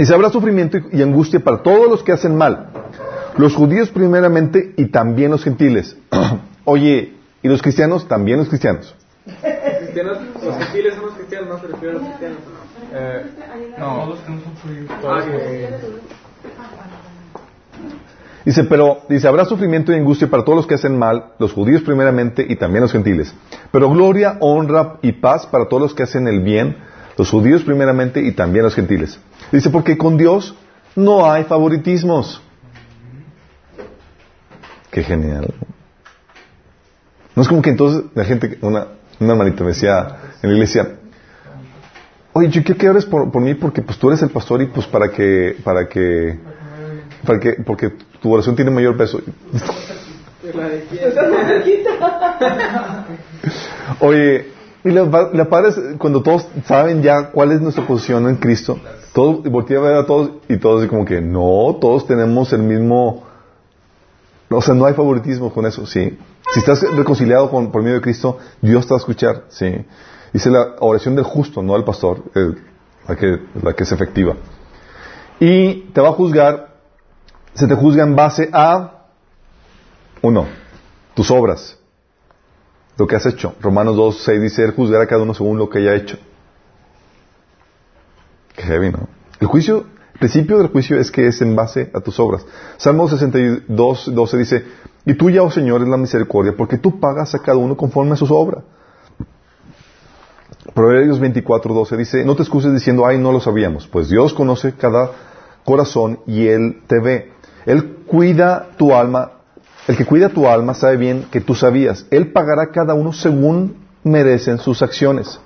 Dice, habrá sufrimiento y angustia para todos los que hacen mal. Los judíos primeramente y también los gentiles. Oye, ¿y los cristianos? También los cristianos. Los gentiles son los cristianos, no se refiere a los cristianos. Eh, no, los que no son judíos. Ah, Dice, pero, dice, habrá sufrimiento y angustia para todos los que hacen mal, los judíos primeramente y también los gentiles. Pero gloria, honra y paz para todos los que hacen el bien, los judíos primeramente y también los gentiles. Dice, porque con Dios no hay favoritismos. Qué genial. No es como que entonces la gente, una, una hermanita me decía en la iglesia, oye, yo quiero que ores por, por mí porque pues tú eres el pastor y pues para que, para que, para que, porque tu oración tiene mayor peso. Oye, y la, padre es cuando todos saben ya cuál es nuestra posición en Cristo, todos, a ver a todos y todos como que no, todos tenemos el mismo, o sea, no hay favoritismo con eso, sí. Si estás reconciliado con, por medio de Cristo, Dios te va a escuchar, sí. Dice la oración del justo, no del pastor, la, que, la que es efectiva. Y te va a juzgar se te juzga en base a, uno, tus obras, lo que has hecho. Romanos 2, 6 dice, Él juzgará a cada uno según lo que haya hecho. El juicio, el principio del juicio es que es en base a tus obras. Salmo 62, 12 dice, y tuya, oh Señor, es la misericordia, porque tú pagas a cada uno conforme a su obra. Proverbios 24, 12 dice, no te excuses diciendo, ay, no lo sabíamos, pues Dios conoce cada corazón y Él te ve. Él cuida tu alma. El que cuida tu alma sabe bien que tú sabías. Él pagará a cada uno según merecen sus acciones.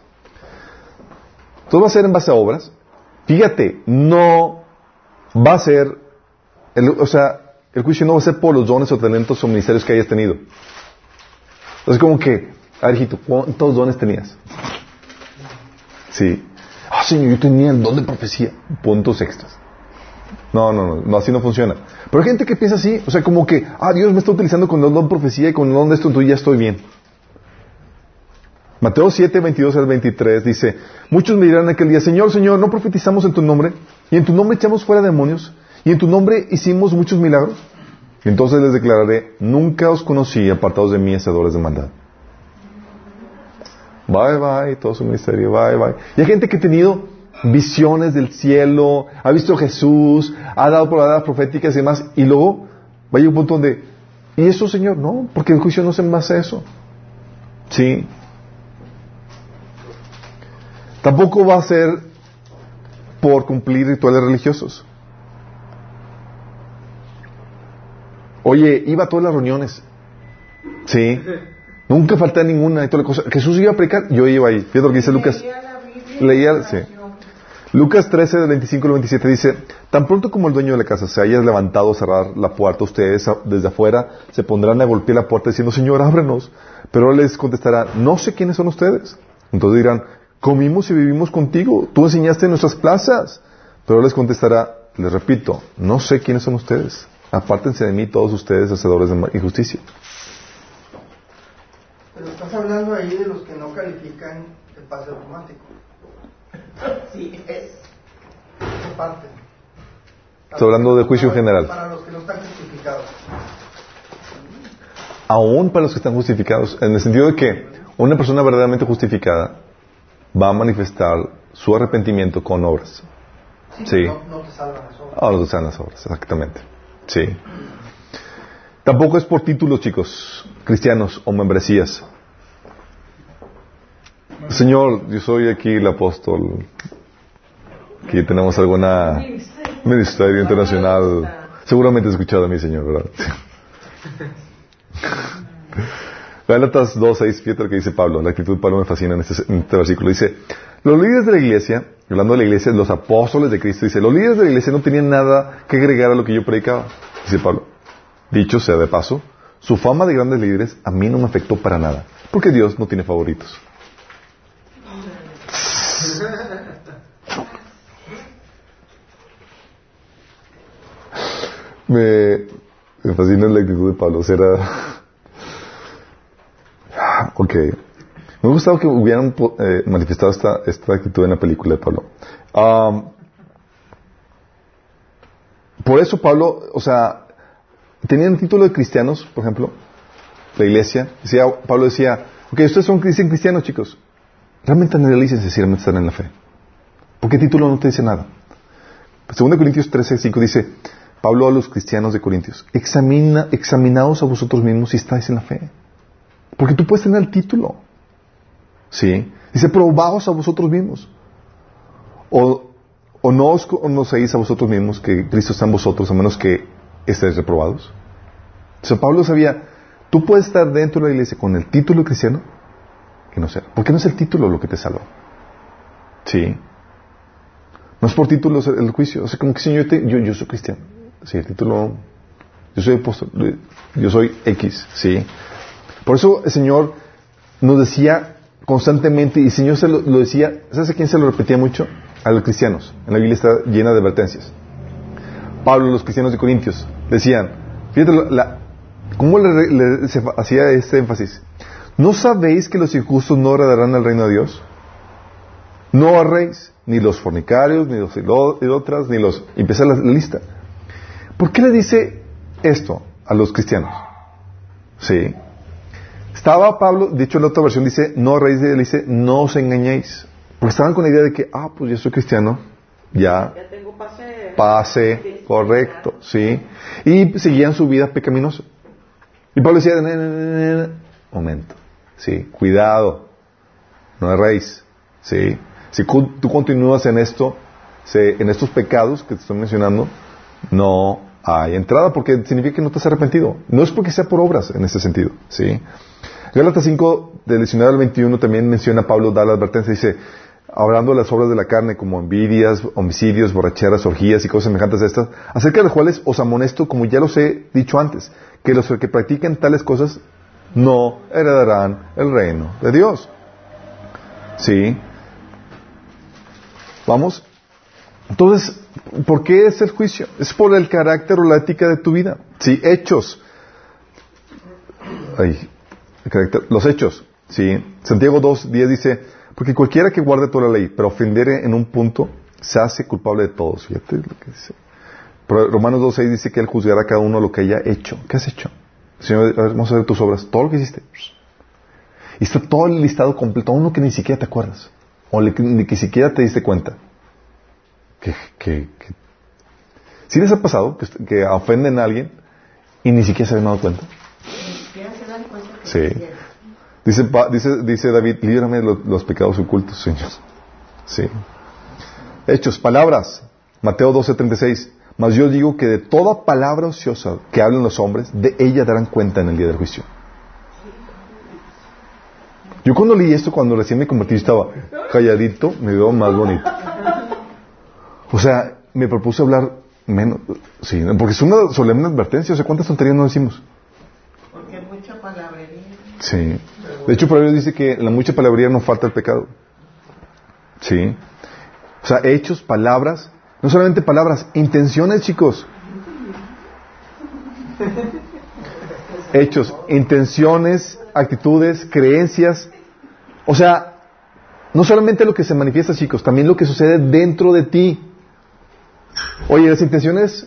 Todo va a ser en base a obras. Fíjate, no va a ser, o sea, el juicio no va a ser por los dones o talentos o ministerios que hayas tenido. Entonces, como que, a ver, hijito, ¿cuántos dones tenías? Sí. Ah, Señor, yo tenía el don de profecía. Puntos extras. No, no, no, así no funciona. Pero hay gente que piensa así, o sea, como que, ah, Dios me está utilizando con el don de profecía y con el don de esto, entonces ya estoy bien. Mateo 7, 22 al 23 dice, muchos me dirán aquel día, Señor, Señor, ¿no profetizamos en tu nombre? Y en tu nombre echamos fuera demonios, y en tu nombre hicimos muchos milagros. Entonces les declararé, nunca os conocí apartados de mí, hacedores de maldad. Bye, bye, todo su ministerio, bye, bye. Y hay gente que ha tenido visiones del cielo, ha visto a Jesús, ha dado palabras proféticas y demás, y luego vaya un punto donde, ¿y eso, Señor? No, porque el juicio no se basa eso. Sí. Tampoco va a ser por cumplir rituales religiosos. Oye, iba a todas las reuniones. Sí. Nunca falté ninguna y toda la cosa. Jesús iba a predicar, yo iba ahí. Fíjate lo que dice Lucas. Leía, sí. Lucas 13, del 25 al 27 dice, tan pronto como el dueño de la casa se haya levantado a cerrar la puerta, ustedes desde afuera se pondrán a golpear la puerta diciendo, Señor, ábrenos. Pero él les contestará, no sé quiénes son ustedes. Entonces dirán, comimos y vivimos contigo, tú enseñaste en nuestras plazas. Pero él les contestará, les repito, no sé quiénes son ustedes. Apártense de mí todos ustedes, hacedores de injusticia. Pero estás hablando ahí de los que no califican el pase automático. Sí, es. parte. Estás hablando de juicio general. Para los que no están justificados. Aún para los que están justificados, en el sentido de que una persona verdaderamente justificada va a manifestar su arrepentimiento con obras. Sí. No, te salvan las obras. Ah, no te salvan las obras, exactamente. Sí. Tampoco es por títulos, chicos, cristianos o membresías. Señor, yo soy aquí el apóstol. Aquí tenemos alguna ministerio internacional. Seguramente has escuchado a mí, Señor, ¿verdad? Gálatas 2, 6, fíjate lo que dice Pablo. La actitud de Pablo me fascina en este, en este, versículo. Dice, los líderes de la iglesia, hablando de la iglesia, los apóstoles de Cristo, dice, los líderes de la iglesia no tenían nada que agregar a lo que yo predicaba. Dice Pablo. Dicho sea de paso, su fama de grandes líderes a mí no me afectó para nada, porque Dios no tiene favoritos. Me, fascina la actitud de Pablo. Ok. Me gustado que hubieran eh, manifestado esta, esta actitud en la película de Pablo. por eso Pablo, o sea, tenían título de cristianos, por ejemplo, la iglesia. Decía, Pablo decía, ok, ustedes son cristianos, chicos. Realmente analicen si realmente están en la fe. Porque el título no te dice nada. Segundo Corintios 13, 5 dice, Pablo a los cristianos de Corintios, examina, examinaos a vosotros mismos si estáis en la fe. Porque tú puedes tener el título. ¿Sí? Dice, probaos a vosotros mismos. O, o no os conocéis a vosotros mismos que Cristo está en vosotros, a menos que estéis reprobados. O Pablo sabía, tú puedes estar dentro de la iglesia con el título cristiano y no ser. ¿Por qué no es el título lo que te salva? Sí. No es por título el juicio. O sea, como que si yo, yo, yo soy cristiano. Sí, el título. Yo soy apóstol. Yo soy X. Sí. Por eso el Señor nos decía constantemente, y el Señor se lo, decía, ¿sabes a quién se lo repetía mucho? A los cristianos. En la Biblia está llena de advertencias. Pablo, los cristianos de Corintios, decían, fíjate, la, ¿cómo le, se hacía este énfasis? ¿No sabéis que los injustos no heredarán el reino de Dios? No ahorréis, ni los fornicarios, ni los idólatras, ni los... Empieza la, lista. ¿Por qué le dice esto a los cristianos? Sí. Estaba Pablo, dicho en la otra versión, dice, no ahorréis, dice, no os engañéis. Porque estaban con la idea de que, ah, pues yo soy cristiano, ya, ya tengo pase, pase correcto, sí. Y seguían su vida pecaminosa. Y Pablo decía, momento. Sí, cuidado. No erréis. Sí. Si tú continúas en esto, en estos pecados que te estoy mencionando, no hay entrada porque significa que no te has arrepentido. No es porque sea por obras en ese sentido. ¿sí? Gálatas 5, del 19 al 21, también menciona Pablo, da la advertencia, dice, hablando de las obras de la carne como envidias, homicidios, borracheras, orgías y cosas semejantes a estas, acerca de las cuales os amonesto, como ya los he dicho antes, que los que practiquen tales cosas no heredarán el reino de Dios. ¿Sí? ¿Vamos? Entonces, ¿por qué es el juicio? Es por el carácter o la ética de tu vida. Sí, hechos. Ay, los hechos. Sí. Santiago 2, 10 dice, porque cualquiera que guarde toda la ley, pero ofendiere en un punto, se hace culpable de todos. Fíjate lo que dice. Pero Romanos 2, 6 dice que Él juzgará a cada uno lo que haya hecho. ¿Qué has hecho? Señor, vamos a ver tus obras, todo lo que hiciste. Y está todo el listado completo, uno que ni siquiera te acuerdas, o ni que siquiera te diste cuenta. Que, que, ¿Sí les ha pasado que, ofenden a alguien y ni siquiera se han dado cuenta? Sí. Dice, dice, dice David, líbrame de los, pecados ocultos, Señor. Sí. Hechos, palabras. Mateo 12:36. Mas yo digo que de toda palabra ociosa que hablen los hombres, de ella darán cuenta en el día del juicio. Yo cuando leí esto, cuando recién me convertí, estaba calladito, me veo más bonito. O sea, me propuse hablar menos, sí, porque es una solemne advertencia, o sea, ¿cuántas tonterías no decimos? Porque mucha palabrería. Sí. De hecho, por dice que la mucha palabrería no falta el pecado. Sí. O sea, hechos, palabras, no solamente palabras, intenciones, chicos. Hechos, intenciones, actitudes, creencias. O sea, no solamente lo que se manifiesta, chicos, también lo que sucede dentro de ti. Oye, las intenciones,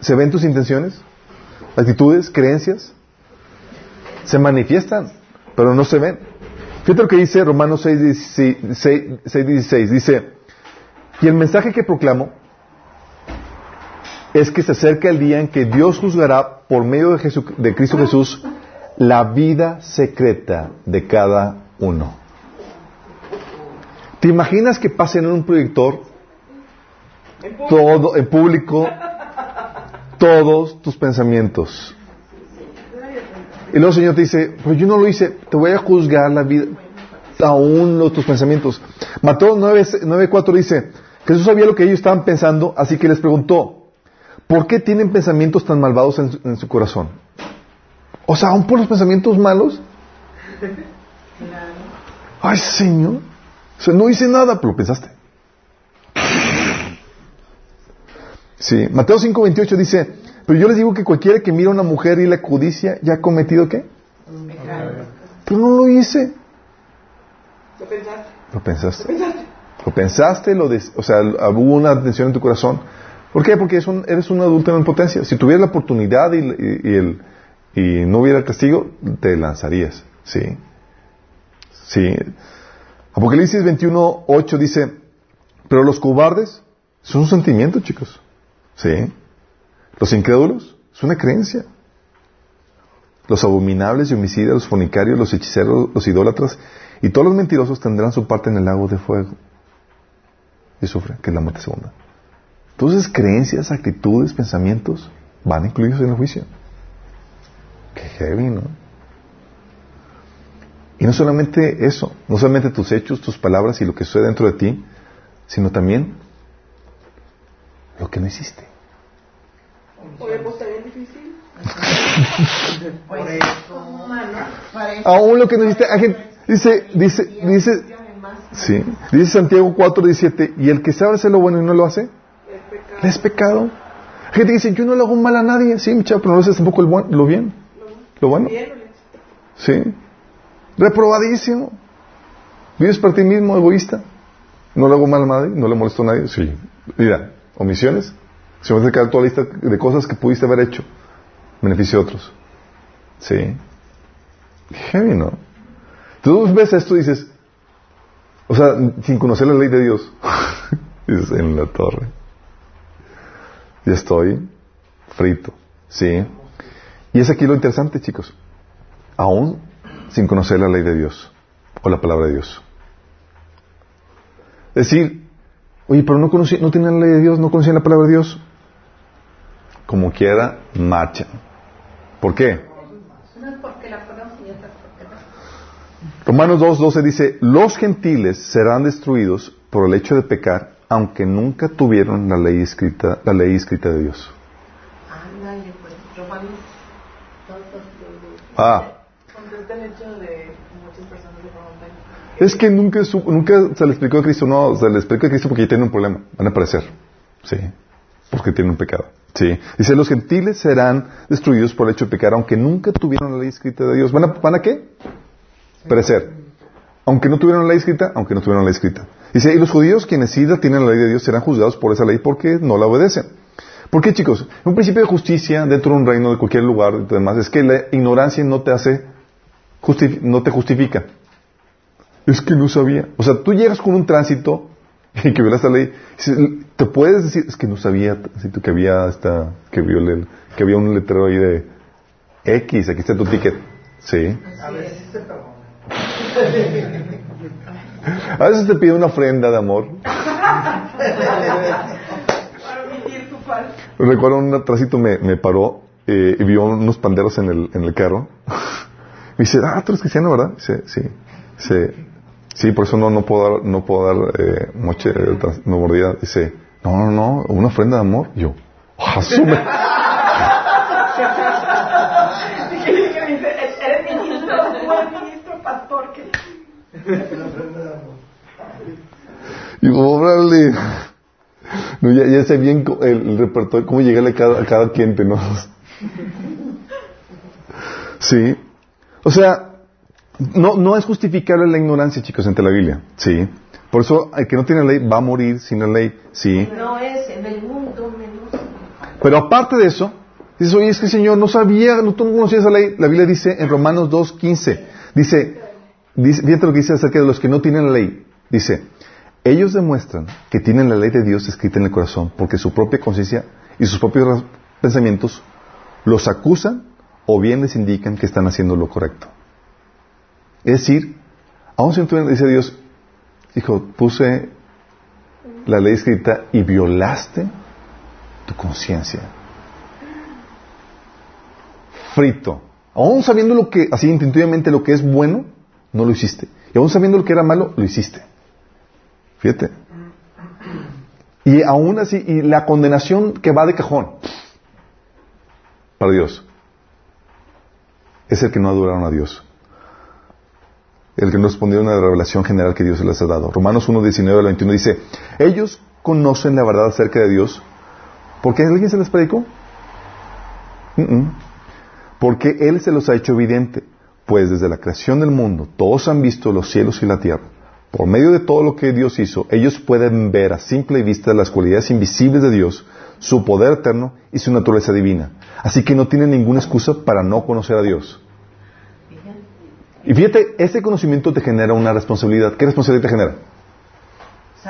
¿se ven tus intenciones? Actitudes, creencias, se manifiestan, pero no se ven. Fíjate lo que dice Romanos 6, 16. Dice, y el mensaje que proclamo es que se acerca el día en que Dios juzgará por medio de, de Cristo Jesús la vida secreta de cada uno. ¿Te imaginas que pasen en un proyector todo en público todos tus pensamientos? Y luego el Señor te dice, pues yo no lo hice, te voy a juzgar la vida, aún tus pensamientos. Mateo 9.4 dice, Jesús sabía lo que ellos estaban pensando, así que les preguntó, ¿por qué tienen pensamientos tan malvados en su, corazón? O sea, aún por los pensamientos malos. Ay, Señor. No hice nada, pero pensaste. Sí, Mateo 5:28 dice, pero yo les digo que cualquiera que mira a una mujer y la codicia, ¿ya ha cometido qué? Pero no lo hice. Lo pensaste. Lo pensaste. Lo pensaste, lo o sea, hubo una atención en tu corazón. ¿Por qué? Porque eres un adulto en potencia. Si tuvieras la oportunidad y, el, y no hubiera el castigo, te lanzarías. ¿Sí? Sí. Apocalipsis 21, 8 dice, pero los cobardes son un sentimiento, chicos. ¿Sí? Los incrédulos es una creencia. Los abominables y homicidas, los fornicarios, los hechiceros, los idólatras y todos los mentirosos tendrán su parte en el lago de fuego y sufre, que es la muerte segunda. Entonces, creencias, actitudes, pensamientos van incluidos en el juicio. Qué heavy, ¿no? Y no solamente eso, no solamente tus hechos, tus palabras y lo que sucede dentro de ti, sino también lo que no hiciste. Oye, pues bien difícil. Aún lo que no hiciste, dice, dice, dice, Sí. Dice Santiago 4, 17, y el que sabe hacer lo bueno y no lo hace, es pecado. Gente dice, yo no le hago mal a nadie, sí, mi chavo, pero no haces tampoco el buen, lo bien, lo bueno. Sí. Reprobadísimo. Vives para ti mismo, egoísta. No le hago mal a nadie, no le molesto a nadie. Sí. Mira, omisiones. Se me hace toda la lista de cosas que pudiste haber hecho. Beneficio a otros. Sí. Heavy, ¿no? Tú ves esto y dices, o sea, sin conocer la ley de Dios. Dices, en la torre. Y estoy frito. ¿Sí? Y es aquí lo interesante, chicos. Aún sin conocer la ley de Dios o la palabra de Dios. Decir, oye, pero no, conocí, no tienen la ley de Dios, no conocían la palabra de Dios. Como quiera, marcha. ¿Por qué? Es porque la Romanos 2.12 dice, los gentiles serán destruidos por el hecho de pecar, aunque nunca tuvieron la ley escrita, la ley escrita de Dios. Pues, ah. Es que nunca, nunca se le explicó a Cristo, no, se le explicó a Cristo porque ya tiene un problema, van a aparecer. Sí, porque tienen un pecado. Sí. Dice, los gentiles serán destruidos por el hecho de pecar, aunque nunca tuvieron la ley escrita de Dios. ¿Van a, ¿van a qué? Perecer. Aunque no tuvieron la ley escrita, aunque no tuvieron la ley escrita. Dice, y los judíos quienes sí tienen la ley de Dios serán juzgados por esa ley porque no la obedecen. ¿Por qué, chicos? Un principio de justicia dentro de un reino, de cualquier lugar, y demás, es que la ignorancia no te hace, no te justifica. Es que no sabía. O sea, tú llegas con un tránsito y que violaste la ley, te puedes decir, es que no sabía que había hasta, que violé, que había un letrero ahí de X, aquí está tu ticket. Sí. A veces te A veces te pide una ofrenda de amor. Recuerdo un tracito me, me paró eh, y vio unos panderos en el, en el carro. me dice, ah, tú eres cristiano, ¿verdad? Dice, sí. Dice, sí, por eso no, no puedo dar, no puedo dar eh, moche, no mordida. Dice, no, no, no, una ofrenda de amor. Yo, asume. Y órale. No, ya, ya sé bien el, repertorio, cómo llegarle a cada, a cada cliente, ¿no? Sí. O sea, no, no es justificable la ignorancia, chicos, ante la Biblia. Sí. Por eso, el que no tiene ley va a morir sin la ley. Sí. No es en el mundo menos. Pero aparte de eso, dices, oye, es que el Señor no sabía, no, tú no conocías esa ley. La Biblia dice en Romanos 2.15, dice, dice, fíjate lo que dice acerca de los que no tienen la ley. Dice, ellos demuestran que tienen la ley de Dios escrita en el corazón porque su propia conciencia y sus propios pensamientos los acusan o bien les indican que están haciendo lo correcto. Es decir, aún si tú dice Dios, hijo, puse la ley escrita y violaste tu conciencia. Frito. Aún sabiendo lo que, así intuitivamente lo que es bueno, no lo hiciste. Y aún sabiendo lo que era malo, lo hiciste. Fíjate. Y aún así, y la condenación que va de cajón para Dios es el que no adoraron a Dios el que no respondieron a la revelación general que Dios les ha dado. Romanos 1, 19 al 21 dice, ellos conocen la verdad acerca de Dios. ¿Por qué alguien se les predicó? Porque Él se los ha hecho evidente, pues desde la creación del mundo todos han visto los cielos y la tierra. Por medio de todo lo que Dios hizo, ellos pueden ver a simple vista las cualidades invisibles de Dios, su poder eterno y su naturaleza divina. Así que no tienen ninguna excusa para no conocer a Dios. Y fíjate, ese conocimiento te genera una responsabilidad. ¿Qué responsabilidad te genera?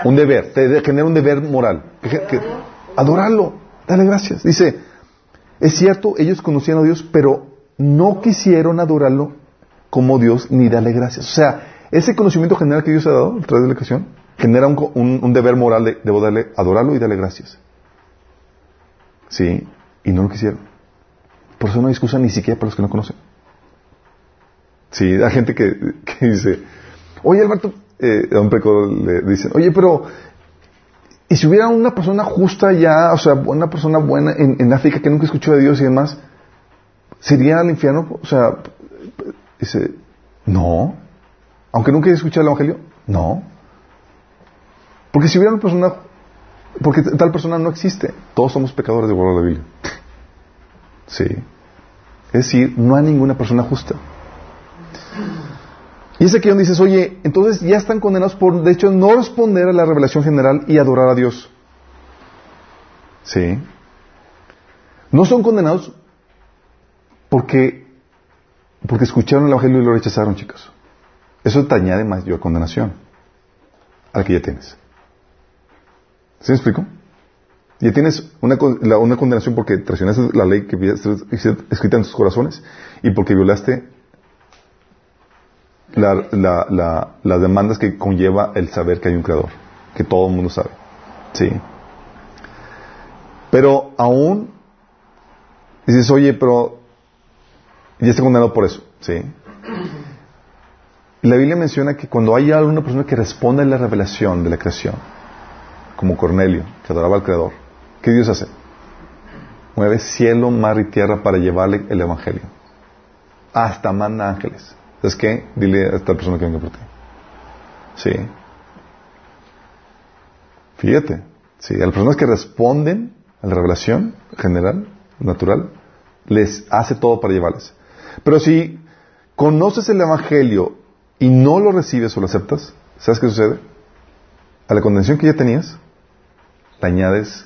Un deber, te genera un deber moral. adorarlo, dale gracias. Dice, es cierto, ellos conocían a Dios, pero no quisieron adorarlo como Dios ni darle gracias. O sea, ese conocimiento general que Dios ha dado a través de la creación genera un, deber moral de debo darle, adorarlo y darle gracias. Sí, y no lo quisieron. Por eso no hay excusa ni siquiera para los que no conocen. Sí, hay gente que, dice, oye Alberto, eh, a un le dicen, oye, pero, ¿y si hubiera una persona justa ya, o sea, una persona buena en, África que nunca escuchó de Dios y demás, ¿sería al infierno? O sea, dice, no, aunque nunca haya escuchado el Evangelio, no. Porque si hubiera una persona, porque tal persona no existe, todos somos pecadores de acuerdo a la Biblia. Sí. Es decir, no hay ninguna persona justa. Y es aquí donde dices, oye, entonces ya están condenados por, de hecho, no responder a la revelación general y adorar a Dios. ¿Sí? No son condenados porque, porque escucharon el Evangelio y lo rechazaron, chicos. Eso te añade mayor condenación a que ya tienes. ¿Sí me explico? Ya tienes una, una condenación porque traicionaste la ley que escrita en tus corazones y porque violaste la, las demandas que conlleva el saber que hay un creador, que todo el mundo sabe. Sí. Pero aún dices, oye, pero ya está condenado por eso, ¿sí? La Biblia menciona que cuando hay alguna persona que responde a la revelación de la creación, como Cornelio, que adoraba al Creador, ¿qué Dios hace? Mueve cielo, mar y tierra para llevarle el Evangelio. Hasta manda ángeles. ¿Sabes qué? Dile a esta persona que venga por ti. Sí. Fíjate. Sí, a las personas que responden a la revelación general, natural, les hace todo para llevarles. Pero si conoces el Evangelio y no lo recibes o lo aceptas, ¿sabes qué sucede? A la condenación que ya tenías, le añades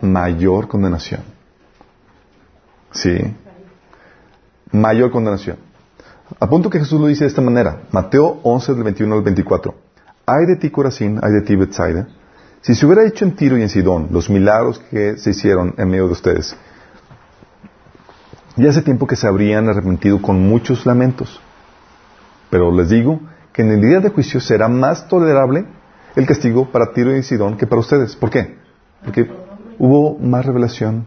mayor condenación. Sí. Mayor condenación. A punto que Jesús lo dice de esta manera. Mateo 11, del 21 al 24. Ay de ti, Corazín, ay de ti, Bethsaida. Si se hubiera hecho en Tiro y en Sidón los milagros que se hicieron en medio de ustedes, ya hace tiempo que se habrían arrepentido con muchos lamentos. Pero les digo que en el día de juicio será más tolerable el castigo para Tiro y Sidón que para ustedes. ¿Por qué? Porque hubo más revelación,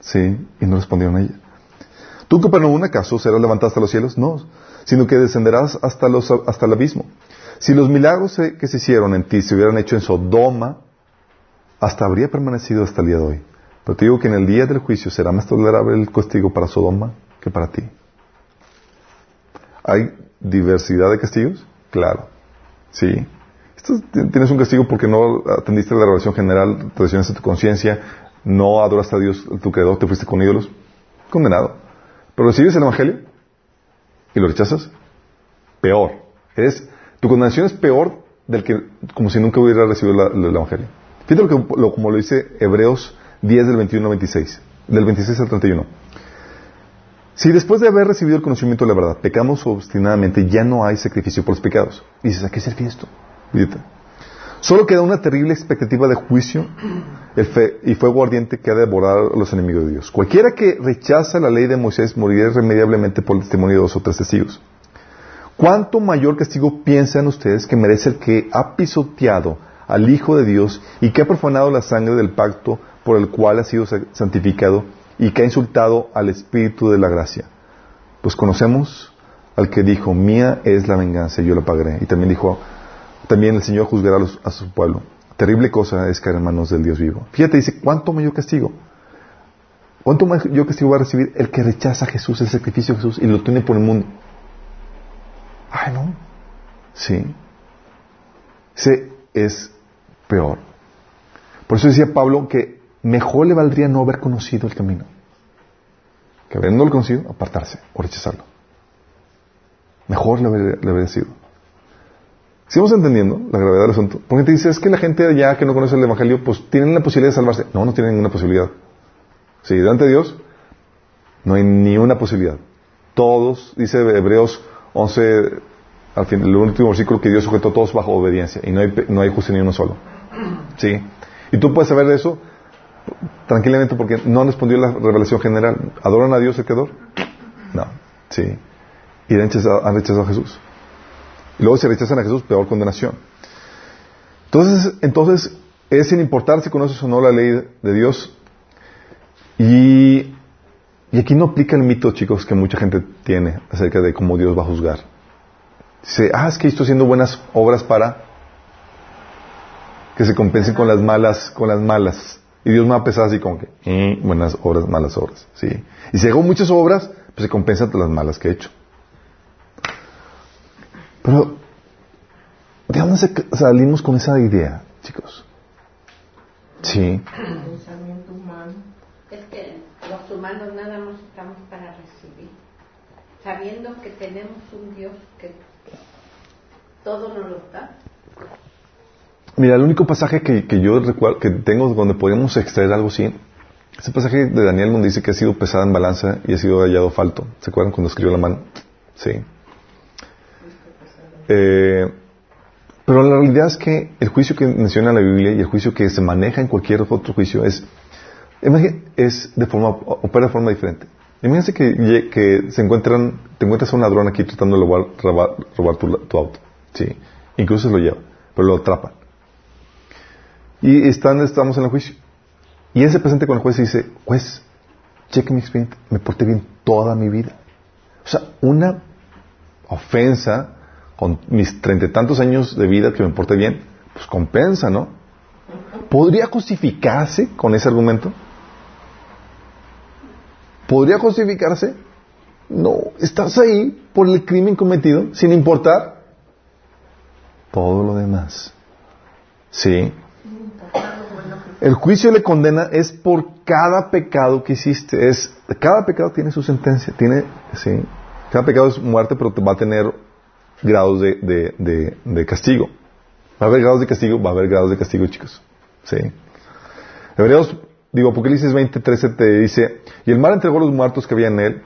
sí, y no respondieron a ella. ¿Tú, Capernaum, acaso serás levantado hasta los cielos? No, sino que descenderás hasta, los, hasta el abismo. Si los milagros que se hicieron en ti se hubieran hecho en Sodoma, hasta habría permanecido hasta el día de hoy. Pero te digo que en el día del juicio será más tolerable el castigo para Sodoma que para ti. ¿Hay diversidad de castigos? Claro. Sí. tienes un castigo porque no atendiste la revelación general, traicionaste tu conciencia, no adoraste a Dios, tu creador, te fuiste con ídolos. Condenado. Pero recibes el Evangelio y lo rechazas. Peor. Es, tu condenación es peor del que, como si nunca hubiera recibido el Evangelio. Fíjate lo, que, lo, como lo dice Hebreos 10 del 21 al 26, del 26 al 31. Si después de haber recibido el conocimiento de la verdad, pecamos obstinadamente, ya no hay sacrificio por los pecados. Dices, ¿a qué sirve esto? Solo queda una terrible expectativa de juicio y fuego ardiente que ha de devorar a los enemigos de Dios. Cualquiera que rechaza la ley de Moisés morirá irremediablemente por el testimonio de dos o tres testigos. ¿Cuánto mayor castigo piensan ustedes que merece el que ha pisoteado al Hijo de Dios y que ha profanado la sangre del pacto por el cual ha sido santificado y que ha insultado al Espíritu de la gracia. Pues conocemos al que dijo, mía es la venganza, y yo la pagaré. Y también dijo, también el Señor juzgará a, su pueblo. Terrible cosa es caer en manos del Dios vivo. Fíjate, dice, ¿cuánto mayor castigo? ¿Cuánto mayor castigo va a recibir el que rechaza a Jesús, el sacrificio de Jesús, y lo tiene por el mundo? Ay, no. Sí. Ese es peor. Por eso decía Pablo que mejor le valdría no haber conocido el camino. Que habiéndolo conocido, apartarse o rechazarlo. Mejor le habría, sido. ¿Sigamos entendiendo la gravedad del asunto? Porque te dice, es que la gente allá que no conoce el Evangelio, pues tienen la posibilidad de salvarse. No, no tienen ninguna posibilidad. Sí, delante de Dios, no hay ni una posibilidad. Todos, dice Hebreos 11, al fin, el último versículo, que Dios sujetó a todos bajo obediencia. Y no hay, no hay justo ni uno solo. Sí. Y tú puedes saber de eso tranquilamente porque no respondió la revelación general. ¿Adoran a Dios el creador? No. Sí. Y han rechazado, a Jesús. Y luego si rechazan a Jesús, peor condenación. Entonces, entonces es sin importar si conoces o no la ley de Dios. Y, y aquí no aplica el mito, chicos, que mucha gente tiene acerca de cómo Dios va a juzgar. Dice, ah, es que estoy haciendo buenas obras para que se compensen con las malas, con las malas. Y Dios me va a pesar así como que, eh, buenas obras, malas obras. ¿sí? Y si hago muchas obras, pues se compensan las malas que he hecho. Pero, ¿de dónde salimos con esa idea, chicos? Sí. pensamiento humano. Es que los humanos nada más estamos para recibir. Sabiendo que tenemos un Dios que todo nos lo da. Mira, el único pasaje que, yo recuerdo, que tengo donde podemos extraer algo así, ese pasaje de Daniel donde dice que ha sido pesada en balanza y ha sido hallado falto. ¿Se acuerdan cuando escribió la mano? Sí. Eh, pero la realidad es que el juicio que menciona la Biblia y el juicio que se maneja en cualquier otro juicio es, es de forma, opera de forma diferente. Imagínense que, que se encuentran, te encuentras a un ladrón aquí tratando de robar, robar, tu, tu, auto. Sí. Incluso se lo lleva, pero lo atrapan. Y están, estamos en el juicio. Y él se presenta con el juez y dice, juez, cheque mi expediente, me porté bien toda mi vida. O sea, una ofensa con mis treinta y tantos años de vida que me porte bien, pues compensa, ¿no? ¿Podría justificarse con ese argumento? ¿Podría justificarse? No, estás ahí por el crimen cometido, sin importar todo lo demás. ¿Sí? El juicio le condena es por cada pecado que hiciste. Es, cada pecado tiene su sentencia. Tiene, ¿sí? Cada pecado es muerte, pero va a tener grados de, de, castigo. Va a haber grados de castigo, va a haber grados de castigo, chicos. ¿Sí? Hebreos, digo, Apocalipsis 20, 13 te dice, y el mar entregó los muertos que había en él,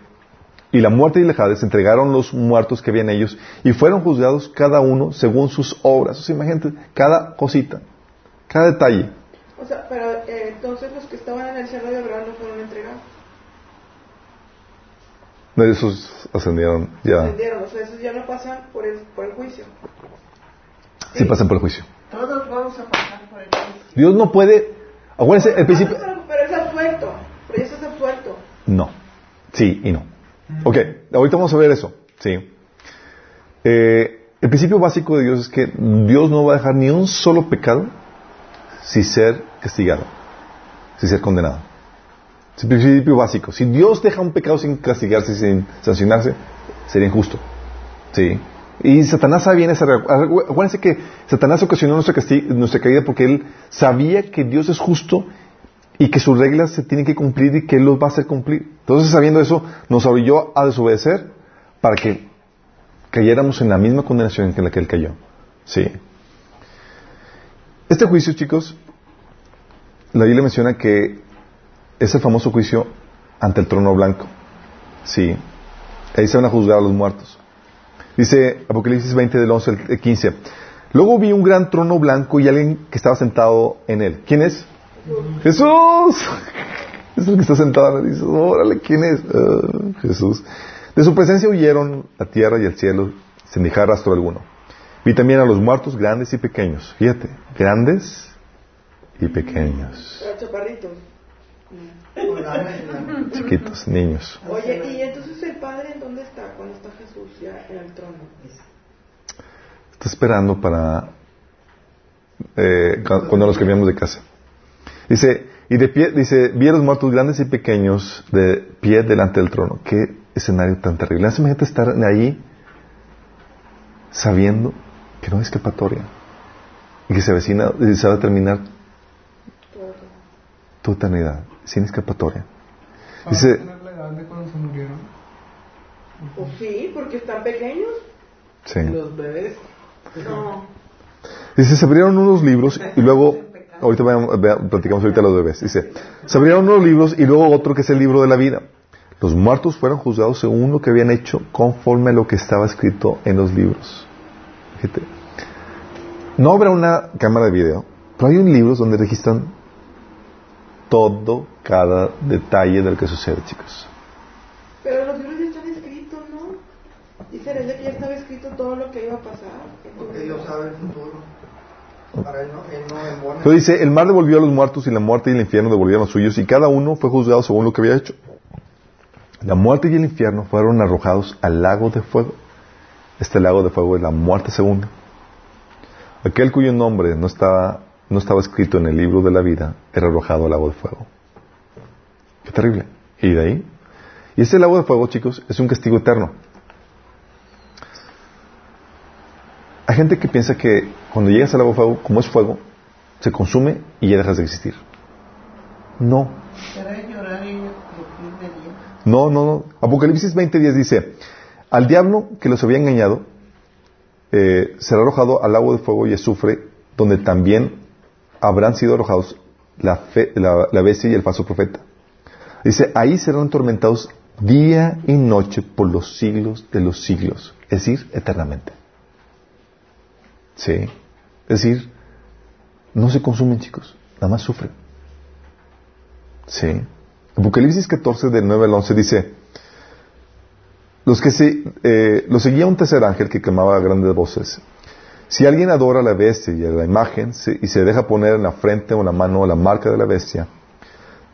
y la muerte y el Hades entregaron los muertos que había en ellos, y fueron juzgados cada uno según sus obras. O sea, imagínate, cada cosita, cada detalle. O sea, pero eh, entonces los que estaban en el cielo de Abraham no fueron entregados. No, esos ascendieron ya. Ascendieron, o sea, esos ya no pasan por el, por el juicio. Sí. pasan por el juicio. Todos vamos a pasar por el juicio. Dios no puede. Acuérdense, el principio. Pero, es absuelto. Pero eso es absuelto. No. Sí y no. Ok, ahorita vamos a ver eso. Sí. Eh, el principio básico de Dios es que Dios no va a dejar ni un solo pecado sin ser castigado, sin ser condenado. Es el principio básico. Si Dios deja un pecado sin castigarse, sin sancionarse, sería injusto. ¿Sí? Y Satanás sabía en esa Acuérdense que Satanás ocasionó nuestra, caída porque él sabía que Dios es justo y que sus reglas se tienen que cumplir y que Él los va a hacer cumplir. Entonces, sabiendo eso, nos obligó a desobedecer para que cayéramos en la misma condenación en la que Él cayó. Sí. Este juicio, chicos, la Biblia menciona que es el famoso juicio ante el trono blanco. Sí. Ahí se van a juzgar a los muertos. Dice Apocalipsis 20 del 11 al 15. Luego vi un gran trono blanco y alguien que estaba sentado en él. ¿Quién es? Jesús. Es el que está sentado. Dice, órale, ¿quién es? Ah, Jesús. De su presencia huyeron la tierra y el cielo sin dejar rastro alguno. Vi también a los muertos grandes y pequeños. Fíjate, grandes y pequeños. Chaparritos. Chiquitos, niños. Oye, ¿y entonces el Padre en dónde está cuando está Jesús ya en el trono? Está esperando para eh, cuando nos cambiamos de casa. Dice, y de pie, dice, vi a los muertos grandes y pequeños de pie delante del trono. Qué escenario tan terrible. Imagínate estar ahí sabiendo que no hay escapatoria y que se avecina y se va a terminar tu eternidad sin escapatoria. Dice, la edad de cuando se murieron? Pues sí, porque están pequeños. Sí. Los bebés. No. Dice, se abrieron unos libros y luego, ahorita platicamos ahorita los bebés. Dice, se abrieron unos libros y luego otro que es el libro de la vida. Los muertos fueron juzgados según lo que habían hecho conforme a lo que estaba escrito en los libros. Fíjate. No habrá una cámara de video, pero hay un libro donde registran todo, cada detalle de lo que sucede, chicos. Pero los libros ya están escritos, ¿no? Dice desde que ya estaba escrito todo lo que iba a pasar. Porque Dios sabe el futuro. Para él no, él no Entonces dice, el mar devolvió a los muertos y la muerte y el infierno devolvieron a los suyos y cada uno fue juzgado según lo que había hecho. La muerte y el infierno fueron arrojados al lago de fuego. Este lago de fuego es la muerte segunda. Aquel cuyo nombre no estaba no estaba escrito en el libro de la vida, era arrojado al lago de fuego. Qué terrible. ¿Y de ahí? Y ese lago de fuego, chicos, es un castigo eterno. Hay gente que piensa que cuando llegas al lago de fuego, como es fuego, se consume y ya dejas de existir. No. No, no, no. Apocalipsis 20.10 dice, al diablo que los había engañado, eh, será arrojado al lago de fuego y azufre, donde también habrán sido arrojados la, la, bestia y el falso profeta. Dice, ahí serán atormentados día y noche por los siglos de los siglos, es decir, eternamente. Sí, es decir, no se consumen chicos, nada más sufren. Sí. Apocalipsis 14 del 9 al 11 dice, los que se, eh, los seguía un tercer ángel que clamaba grandes voces, si alguien adora a la bestia y a la imagen y se deja poner en la frente o en la mano la marca de la bestia,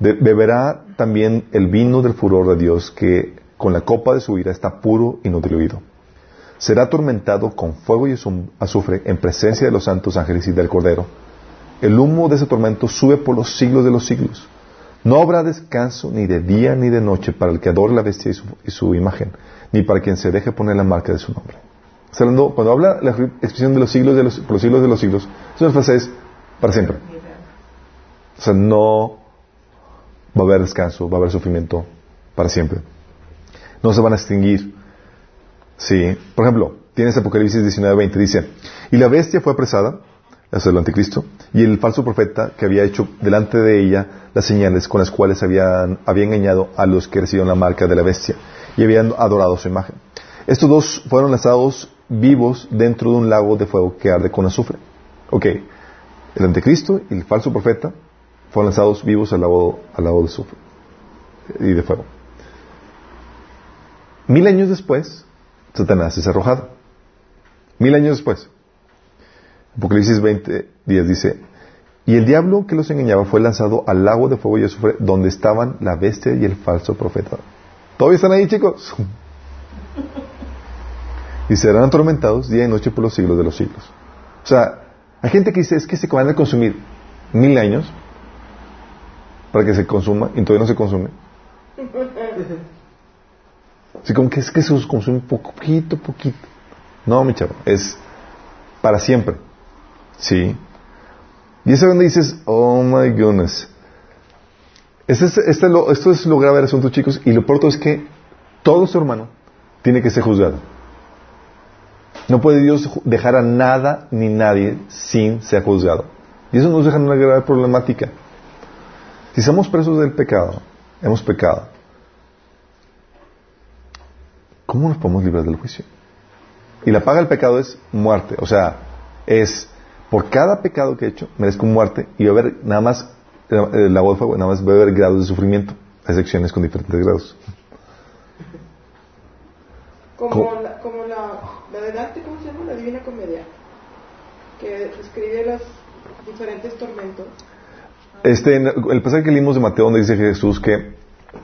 beberá también el vino del furor de Dios que con la copa de su ira está puro y no diluido. será atormentado con fuego y azufre en presencia de los santos ángeles y del Cordero. El humo de ese tormento sube por los siglos de los siglos. No habrá descanso ni de día ni de noche para el que adore la bestia y su, imagen, ni para quien se deje poner la marca de su nombre. cuando habla la expresión de los siglos de los, por los siglos de los siglos, una frase es para siempre. O sea, no va a haber descanso, va a haber sufrimiento para siempre. No se van a extinguir. Sí. Por ejemplo, tienes Apocalipsis 19:20, dice, y la bestia fue apresada, es el anticristo, y el falso profeta que había hecho delante de ella las señales con las cuales había, había engañado a los que recibieron la marca de la bestia y habían adorado su imagen. Estos dos fueron lanzados vivos dentro de un lago de fuego que arde con azufre. Ok, el anticristo y el falso profeta fueron lanzados vivos al lago, al lago de azufre y de fuego. Mil años después, Satanás es arrojado. Mil años después. Apocalipsis 20, 10 dice, y el diablo que los engañaba fue lanzado al lago de fuego y azufre donde estaban la bestia y el falso profeta. ¿Todavía están ahí, chicos? y serán atormentados día y noche por los siglos de los siglos. O sea, hay gente que dice, es que se van a consumir mil años para que se consuma y todavía no se consume. Así como que es que se consume poquito, poquito. No, mi chavo, es para siempre. Sí. Y es donde dices, oh my goodness. Este, este, lo, esto es lo grave del asunto, chicos, y lo pronto es que todo su hermano tiene que ser juzgado. No puede Dios dejar a nada ni nadie sin ser juzgado. Y eso nos deja en una grave problemática. Si somos presos del pecado, hemos pecado, ¿cómo nos podemos librar del juicio? Y la paga del pecado es muerte. O sea, es por cada pecado que he hecho, merezco muerte y va a haber nada más, agua de fuego, nada más va a haber grados de sufrimiento. Hay secciones con diferentes grados. Como, la, como la, la de Dante, ¿cómo se llama? La Divina Comedia, que describe los diferentes tormentos. Este, el pasaje que leímos de Mateo donde dice Jesús que,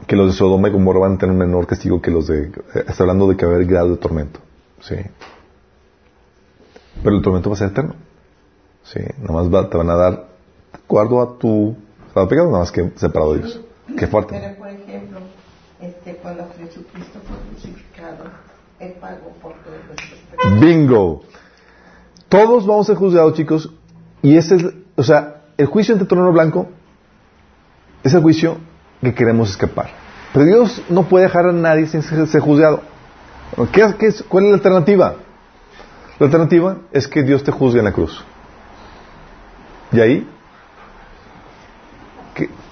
que los de Sodoma y Gomorra van a tener un menor castigo que los de... Está hablando de que va a haber grado de tormento. Sí. Pero el tormento va a ser eterno. Sí, nada más te van a dar de acuerdo a tu estado pecado, nada más que separado de Dios. Qué fuerte. Pero, por ejemplo, este, cuando Jesucristo fue crucificado, Él pagó por todos nuestros pecados. Bingo. Todos vamos a ser juzgados, chicos, y ese es, o sea, el juicio ante trono blanco es el juicio que queremos escapar. Pero Dios no puede dejar a nadie sin ser juzgado. ¿Qué, qué es, ¿Cuál es la alternativa? La alternativa es que Dios te juzgue en la cruz. Y ahí,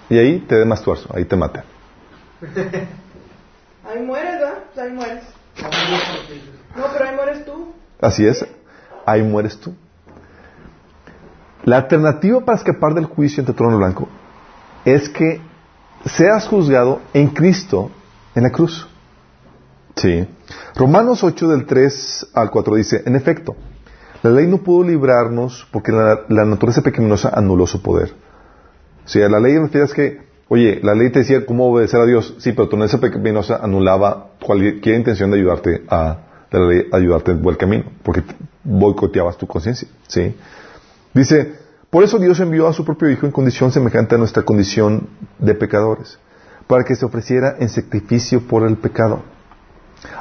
y ahí te dé más tuerzo, ahí te mata. Ahí mueres, ¿verdad? Pues ahí mueres. No, pero ahí mueres tú. Así es, ahí mueres tú. La alternativa para escapar del juicio ante trono blanco es que seas juzgado en Cristo en la cruz. Sí. Romanos 8 del 3 al 4 dice, en efecto, la ley no pudo librarnos porque la, naturaleza pecaminosa anuló su poder. O sea, la ley es que, oye, la ley te decía cómo obedecer a Dios, sí, pero tu naturaleza pecaminosa anulaba cualquier intención de ayudarte a, de la ley, ayudarte en buen camino, porque boicoteabas tu conciencia, ¿sí? Dice, por eso Dios envió a su propio Hijo en condición semejante a nuestra condición de pecadores, para que se ofreciera en sacrificio por el pecado.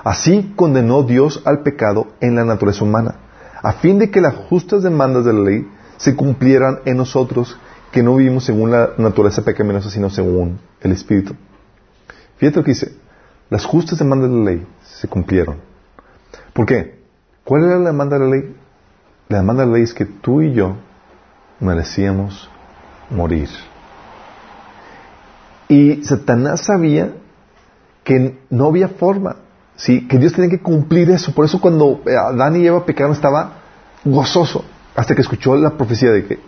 Así condenó Dios al pecado en la naturaleza humana a fin de que las justas demandas de la ley se cumplieran en nosotros que no vivimos según la naturaleza pecaminosa, sino según el Espíritu. Fíjate lo que dice, las justas demandas de la ley se cumplieron. ¿Por qué? ¿Cuál era la demanda de la ley? La demanda de la ley es que tú y yo merecíamos morir. Y Satanás sabía que no había forma Sí, que Dios tenía que cumplir eso. Por eso cuando eh, Adán y Eva pecaron estaba gozoso. Hasta que escuchó la profecía de que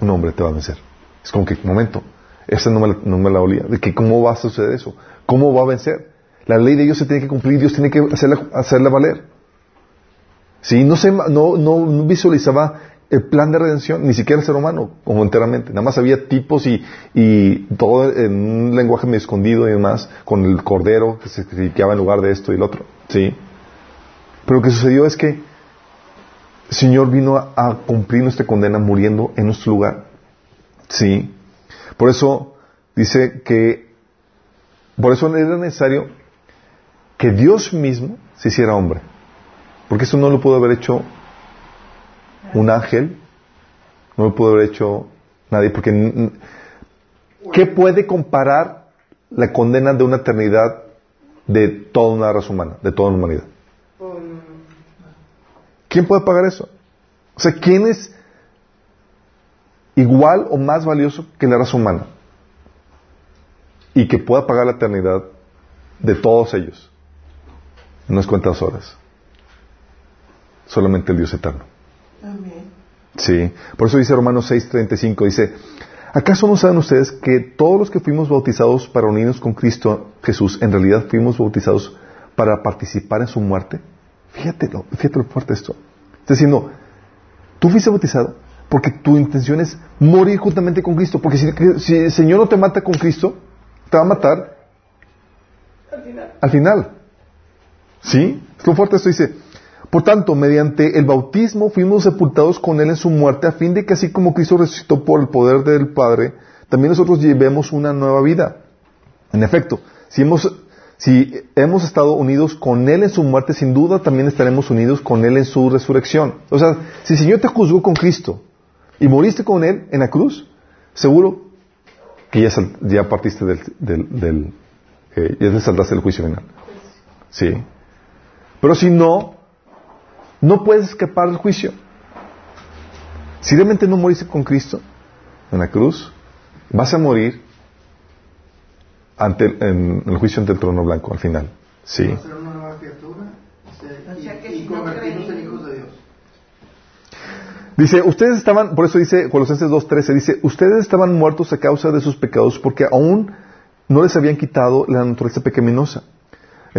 un hombre te va a vencer. Es como que, momento, esa no me, no me la olía. De que cómo va a suceder eso. ¿Cómo va a vencer? La ley de Dios se tiene que cumplir. Dios tiene que hacerla, hacerla valer. Sí, no, se, no, no visualizaba el plan de redención, ni siquiera el ser humano, como enteramente. Nada más había tipos y, y todo en un lenguaje medio escondido y demás, con el cordero que se sacrificaba en lugar de esto y el otro. ¿Sí? Pero lo que sucedió es que el Señor vino a, cumplir nuestra condena muriendo en nuestro lugar. Sí. Por eso dice que, por eso era necesario que Dios mismo se hiciera hombre. Porque eso no lo pudo haber hecho un ángel, no lo pudo haber hecho nadie, porque ¿qué puede comparar la condena de una eternidad de toda una raza humana, de toda la humanidad? ¿Quién puede pagar eso? O sea, ¿quién es igual o más valioso que la raza humana? Y que pueda pagar la eternidad de todos ellos. En unas cuantas horas. Solamente el Dios eterno. Amén. Sí. Por eso dice Romanos 6:35, dice, ¿acaso no saben ustedes que todos los que fuimos bautizados para unirnos con Cristo Jesús, en realidad fuimos bautizados para participar en su muerte? Fíjate, fíjate lo fuerte esto. Está diciendo, tú fuiste bautizado porque tu intención es morir juntamente con Cristo. Porque si, el Señor no te mata con Cristo, te va a matar al final. Al final. ¿Sí? Es lo fuerte esto. Dice, por tanto, mediante el bautismo fuimos sepultados con Él en su muerte, a fin de que así como Cristo resucitó por el poder del Padre, también nosotros llevemos una nueva vida. En efecto, si hemos estado unidos con Él en su muerte, sin duda también estaremos unidos con Él en su resurrección. O sea, si el Señor te juzgó con Cristo y moriste con Él en la cruz, seguro que ya, partiste del, del, eh, ya te saldaste del juicio final. Sí. Pero si no, no puedes escapar del juicio. Si realmente no moriste con Cristo en la cruz, vas a morir ante en, el juicio ante el trono blanco al final. Sí. una nueva criatura y, convertirnos en hijos de Dios. Dice, ustedes estaban, por eso dice Colosenses 2.13, dice, ustedes estaban muertos a causa de sus pecados porque aún no les habían quitado la naturaleza pecaminosa.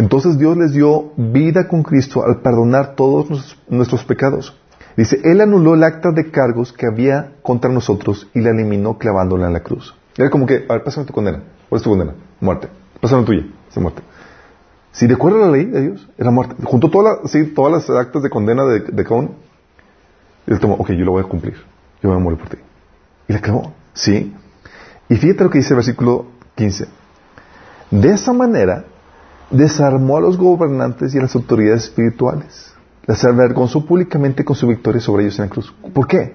Entonces Dios les dio vida con Cristo al perdonar todos nuestros pecados. Dice, Él anuló el acta de cargos que había contra nosotros y la eliminó clavándola en la cruz. Era como que, a ver, pásame tu condena. ¿Cuál es tu condena? Muerte. Pásame tuya. Esa muerte. Si de acuerdo a la ley de Dios, era muerte. Juntó todas las actas de condena de, de uno. Y él tomó, ok, yo lo voy a cumplir. Yo voy a morir por ti. Y la clavó. ¿Sí? Y fíjate lo que dice el versículo 15. De esa manera, desarmó a los gobernantes y a las autoridades espirituales. Las avergonzó públicamente con su victoria sobre ellos en la cruz. ¿Por qué?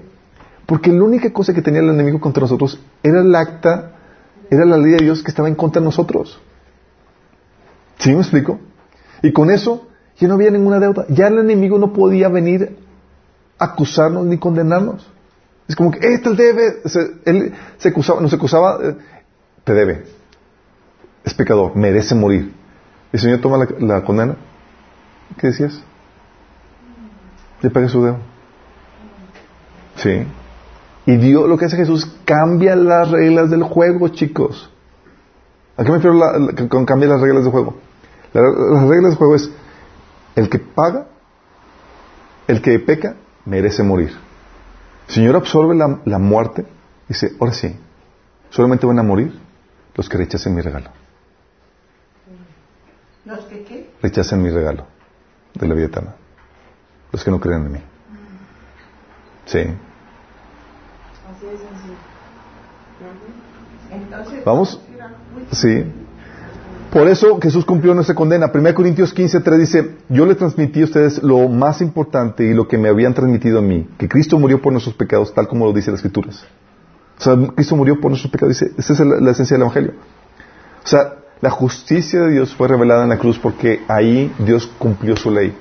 Porque la única cosa que tenía el enemigo contra nosotros era el acta, era la ley de Dios que estaba en contra de nosotros. ¿Sí me explico? Y con eso ya no había ninguna deuda. Ya el enemigo no podía venir a acusarnos ni condenarnos. Es como que, este debe, él se acusaba, nos acusaba, eh, te debe. Es pecador, merece morir. El Señor toma la, condena. ¿Qué decías? Le paga su deuda. Sí. Y Dios, lo que hace Jesús, cambia las reglas del juego, chicos. ¿A qué me refiero con cambiar las reglas del juego? las reglas del juego es, el que paga, el que peca, merece morir. El Señor absorbe la, la muerte y dice, ahora sí, solamente van a morir los que rechacen mi regalo. ¿Los que qué? Rechacen mi regalo de la vida eterna. Los que no creen en mí. Sí. ¿Vamos? Sí. Por eso Jesús cumplió nuestra condena. 1 Corintios 15, 3 dice, yo le transmití a ustedes lo más importante y lo que me habían transmitido a mí, que Cristo murió por nuestros pecados, tal como lo dice las Escrituras. O sea, Cristo murió por nuestros pecados, dice, esa es la, esencia del Evangelio. O sea, la justicia de Dios fue revelada en la cruz porque ahí Dios cumplió su ley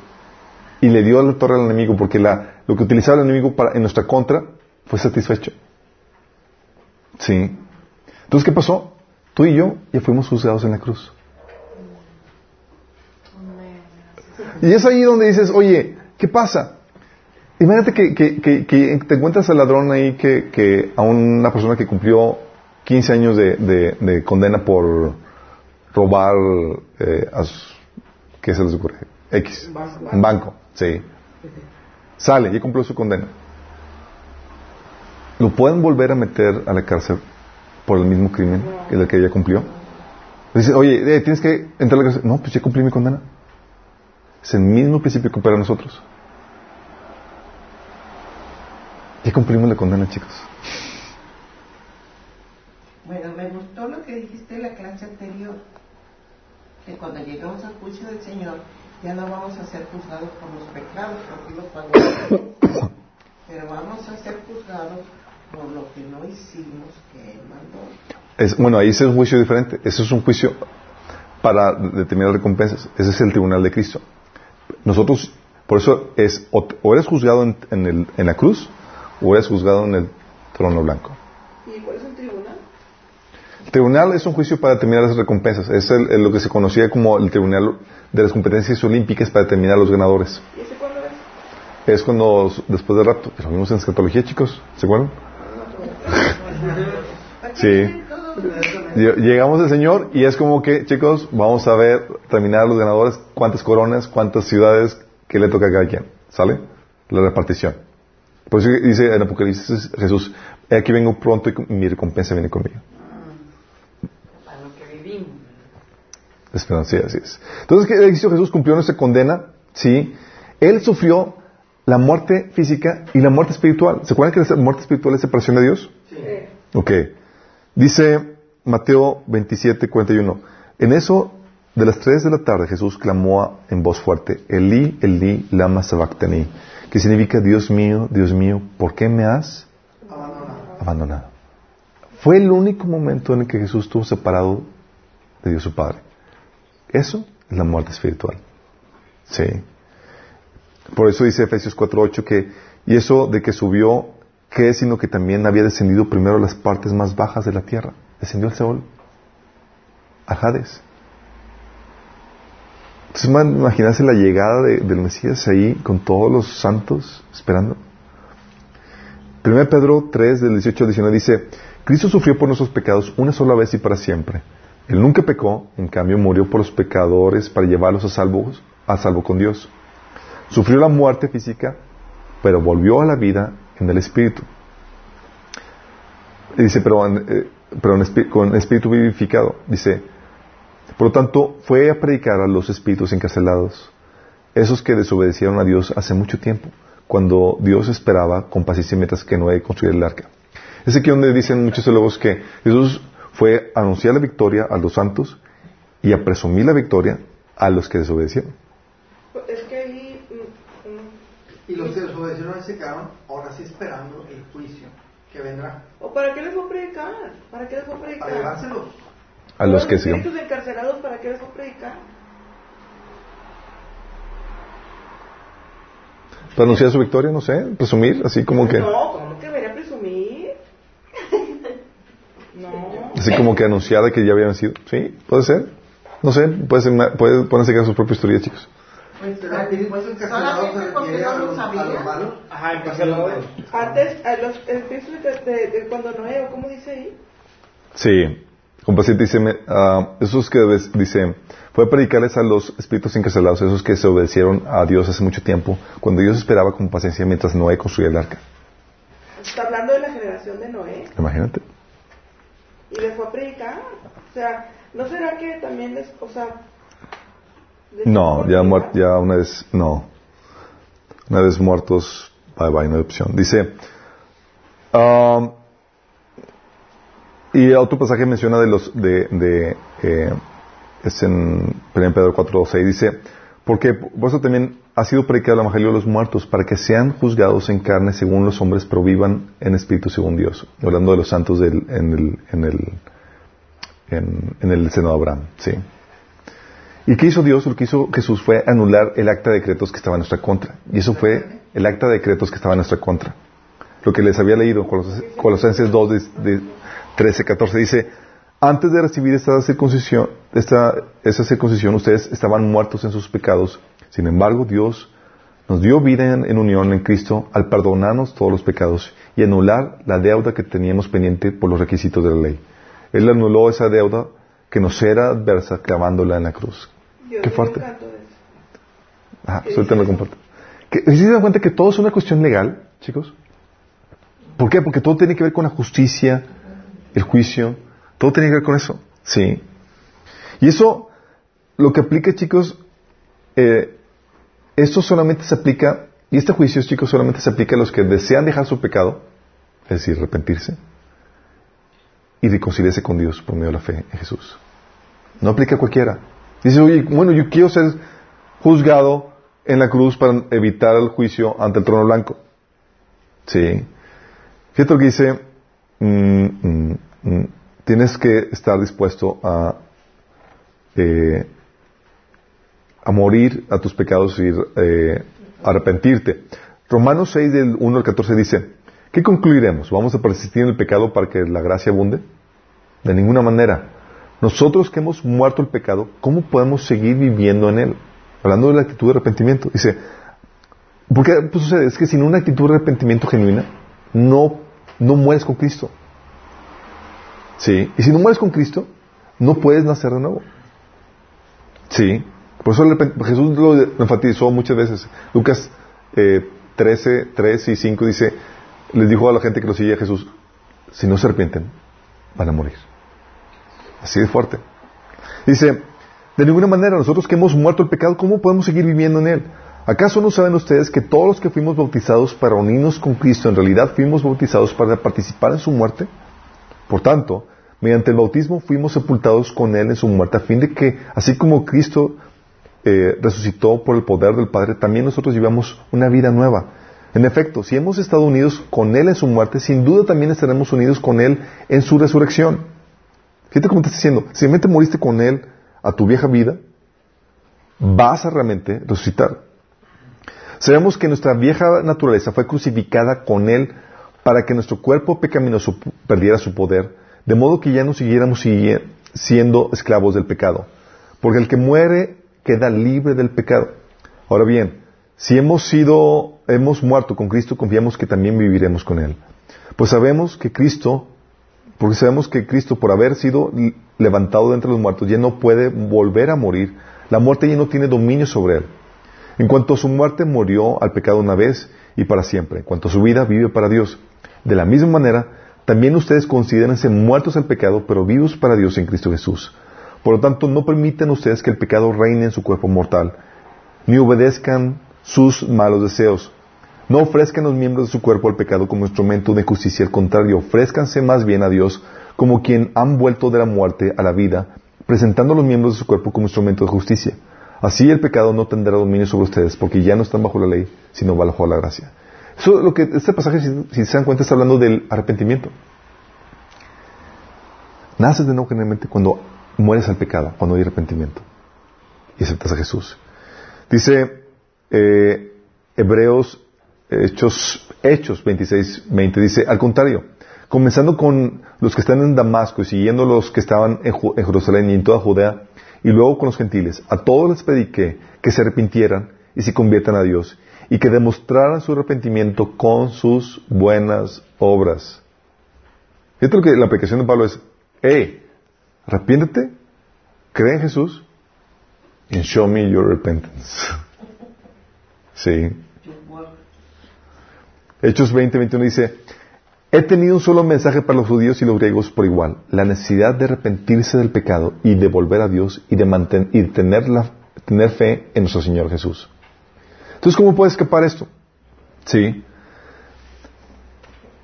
y le dio la torre al enemigo porque la, lo que utilizaba el enemigo para, en nuestra contra fue satisfecho. Sí. Entonces, ¿qué pasó? Tú y yo ya fuimos juzgados en la cruz. Y es ahí donde dices, oye, ¿qué pasa? Imagínate que, que, te encuentras al ladrón ahí que, a una persona que cumplió 15 años de, condena por robar, eh, a ¿qué se les ocurre? X. Un banco, sí. Sale, ya cumplió su condena lo pueden volver a meter a la cárcel por el mismo crimen que el que ya cumplió. Dice, oye, eh, tienes que entrar a la cárcel. No, pues ya cumplí mi condena. Es el mismo principio que opera nosotros. Ya cumplimos la condena, chicos. Bueno, me gustó lo que dijiste en la clase anterior, que cuando llegamos al juicio del Señor ya no vamos a ser juzgados por los pecados, porque los pagamos, pero vamos a ser juzgados por lo que no hicimos que Él mandó. Es, bueno, ahí es un juicio diferente. Eso es un juicio para determinar recompensas. Ese es el tribunal de Cristo. Nosotros, por eso es, o, eres juzgado en, el, en la cruz, o eres juzgado en el trono blanco. ¿Y cuál es el tribunal? El es un juicio para determinar las recompensas. Es lo que se conocía como el tribunal de las competencias olímpicas para determinar los ganadores. ¿Y ese cuándo es? Es cuando, después del rapto. Lo vimos en escatología, chicos. ¿Se acuerdan? sí. Llegamos al Señor y es como que, chicos, vamos a ver, terminar los ganadores, cuántas coronas, cuántas ciudades que le toca a cada quien. ¿Sale? La repartición. Por eso dice en Apocalipsis Jesús, aquí vengo pronto y mi recompensa viene conmigo. Para lo que vivimos. Sí, así es. Entonces, ¿qué hizo Jesús? Cumplió nuestra condena, ¿sí? Él sufrió la muerte física y la muerte espiritual. ¿Se acuerdan que la muerte espiritual es separación de Dios? Sí. Ok. Dice Mateo 27, 41. En eso, de las 3 de la tarde, Jesús clamó en voz fuerte, Elí, Elí, lama sabactani, que significa, Dios mío, Dios mío, ¿por qué me has abandonado? Fue el único momento en el que Jesús estuvo separado de Dios su Padre. Eso es la muerte espiritual. Sí. Por eso dice Efesios 4.8 que, y eso de que subió, que sino que también había descendido primero a las partes más bajas de la tierra. Descendió al Seol, a Hades. Entonces, imaginarse la llegada del Mesías ahí con todos los santos esperando. 1 Pedro 3, del 18 al 19 dice, Cristo sufrió por nuestros pecados una sola vez y para siempre. Él nunca pecó, en cambio murió por los pecadores para llevarlos a salvo, a salvo con Dios. Sufrió la muerte física, pero volvió a la vida en el Espíritu. dice, pero, eh, con Espíritu vivificado. Dice, por lo tanto, fue a predicar a los espíritus encarcelados, esos que desobedecieron a Dios hace mucho tiempo, cuando Dios esperaba con paciencia mientras que Noé construir el arca. Es aquí donde dicen muchos teólogos que Jesús fue a anunciar la victoria a los santos y a presumir la victoria a los que desobedecieron. Es que ahí y los que desobedecieron se quedaron ahora sí esperando el juicio que vendrá. ¿O para qué les voy a predicar? ¿Para qué les voy a predicar? A llevárselos. A los que. Los encarcelados, ¿para qué les voy a predicar? Para anunciar su victoria, no sé, presumir, así como que. No, ¿cómo que venía a presumir? No. Así como que anunciada que ya habían vencido. Sí, puede ser. No sé, puede, ser, puede ponerse sus propias historias, chicos. Pues, solamente porque no lo sabía. Ajá. Antes, a los espíritus de, de, cuando Noé, ¿cómo dice ahí? Sí, como paciente dice, uh, esos que dice, fue a predicarles a los espíritus encarcelados, esos que se obedecieron a Dios hace mucho tiempo, cuando Dios esperaba con paciencia mientras Noé construía el arca. Está hablando de la generación de Noé. Imagínate. Y les fue a predicar. O sea, ¿no será que también les, o sea, no, ya, ya una vez, no. Una vez muertos, bye bye, no hay opción. Dice, um, y otro pasaje menciona de los, de, de eh, es en 1 Pedro 4, 6, dice, porque por eso también ha sido predicado el Evangelio de los muertos, para que sean juzgados en carne según los hombres, pero vivan en espíritu según Dios. Hablando de los santos del, en, el, en, el, en, en el seno de Abraham, sí. ¿Y qué hizo Dios? Lo que hizo Jesús fue anular el acta de decretos que estaba en nuestra contra. Y eso fue el acta de decretos que estaba en nuestra contra. Lo que les había leído, Colosenses 2, de, 13, 14, dice, antes de recibir esta circuncisión, esta, esa circuncisión, ustedes estaban muertos en sus pecados. Sin embargo, Dios nos dio vida en, unión en Cristo al perdonarnos todos los pecados y anular la deuda que teníamos pendiente por los requisitos de la ley. Él anuló esa deuda que nos era adversa clavándola en la cruz. Qué fuerte. Ah, suéltame lo comparto. ¿Sí se dan cuenta que todo es una cuestión legal, chicos? ¿Por qué? Porque todo tiene que ver con la justicia, el juicio, todo tiene que ver con eso. Sí. Y eso, lo que aplica, chicos, eh, esto solamente se aplica, y este juicio, chicos, solamente se aplica a los que desean dejar su pecado, es decir, arrepentirse, y reconciliarse con Dios por medio de la fe en Jesús. No aplica a cualquiera. Dice, oye, bueno, yo quiero ser juzgado en la cruz para evitar el juicio ante el trono blanco. Sí. Fíjate lo que dice, mm, mm, mm, tienes que estar dispuesto a, eh, a morir a tus pecados y eh, arrepentirte. Romanos 6 del 1 al 14 dice, ¿qué concluiremos? ¿Vamos a persistir en el pecado para que la gracia abunde? De ninguna manera. Nosotros que hemos muerto el pecado, ¿cómo podemos seguir viviendo en él? Hablando de la actitud de arrepentimiento. Dice, porque pues, sucede, es que sin una actitud de arrepentimiento genuina, no, no mueres con Cristo. Sí. Y si no mueres con Cristo, no puedes nacer de nuevo. Sí. Por eso Jesús lo enfatizó muchas veces. Lucas eh, 13, 3 y 5 dice, les dijo a la gente que lo seguía a Jesús, si no se arrepienten, van a morir. Así de fuerte. Dice, de ninguna manera, nosotros que hemos muerto el pecado, ¿cómo podemos seguir viviendo en él? ¿Acaso no saben ustedes que todos los que fuimos bautizados para unirnos con Cristo, en realidad fuimos bautizados para participar en su muerte? Por tanto, mediante el bautismo fuimos sepultados con Él en su muerte, a fin de que, así como Cristo eh, resucitó por el poder del Padre, también nosotros llevamos una vida nueva. En efecto, si hemos estado unidos con Él en su muerte, sin duda también estaremos unidos con Él en su resurrección. Fíjate cómo te está diciendo, si realmente moriste con Él a tu vieja vida, vas a realmente resucitar. Sabemos que nuestra vieja naturaleza fue crucificada con Él para que nuestro cuerpo pecaminoso perdiera su poder, de modo que ya no siguiéramos siendo esclavos del pecado. Porque el que muere queda libre del pecado. Ahora bien, si hemos sido, hemos muerto con Cristo, confiamos que también viviremos con Él. Pues sabemos que Cristo, porque sabemos que Cristo, por haber sido levantado de entre los muertos, ya no puede volver a morir. La muerte ya no tiene dominio sobre Él. En cuanto a su muerte, murió al pecado una vez y para siempre. En cuanto a su vida, vive para Dios. De la misma manera, también ustedes considérense muertos al pecado, pero vivos para Dios en Cristo Jesús. Por lo tanto, no permitan ustedes que el pecado reine en su cuerpo mortal, ni obedezcan sus malos deseos. No ofrezcan los miembros de su cuerpo al pecado como instrumento de justicia, al contrario, ofrézcanse más bien a Dios como quien han vuelto de la muerte a la vida, presentando los miembros de su cuerpo como instrumento de justicia. Así el pecado no tendrá dominio sobre ustedes, porque ya no están bajo la ley, sino bajo la gracia. Lo que, este pasaje, si, se dan cuenta, está hablando del arrepentimiento. Naces de nuevo generalmente cuando mueres al pecado, cuando hay arrepentimiento y aceptas a Jesús. Dice eh, Hebreos Hechos, Hechos 26, 20, dice, al contrario, comenzando con los que están en Damasco y siguiendo los que estaban en, en Jerusalén y en toda Judea, y luego con los gentiles, a todos les prediqué que se arrepintieran y se conviertan a Dios y que demostraran su arrepentimiento con sus buenas obras. Fíjate que la aplicación de Pablo es, hey, arrepiéntete, cree en Jesús and show me your repentance. sí. Hechos 20, 21 dice, he tenido un solo mensaje para los judíos y los griegos por igual, la necesidad de arrepentirse del pecado y de volver a Dios y de, mantener, y tener, la, tener fe en nuestro Señor Jesús. Entonces, ¿cómo puede escapar esto? Sí.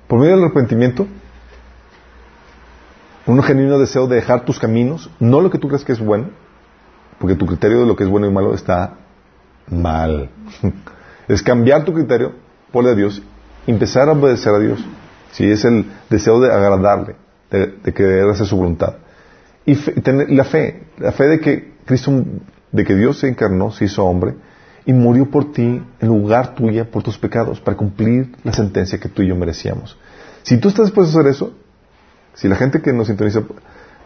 Por medio del arrepentimiento, un genuino deseo de dejar tus caminos, no lo que tú crees que es bueno, porque tu criterio de lo que es bueno y malo está mal. es cambiar tu criterio por de Dios, empezar a obedecer a Dios. Sí, es el deseo de agradarle, de, querer hacer su voluntad. Y tener la fe, la fe de que Cristo, de que Dios se encarnó, se hizo hombre, y murió por ti en lugar tuya por tus pecados, para cumplir la sentencia que tú y yo merecíamos. Si tú estás dispuesto a hacer eso, si la gente que nos sintoniza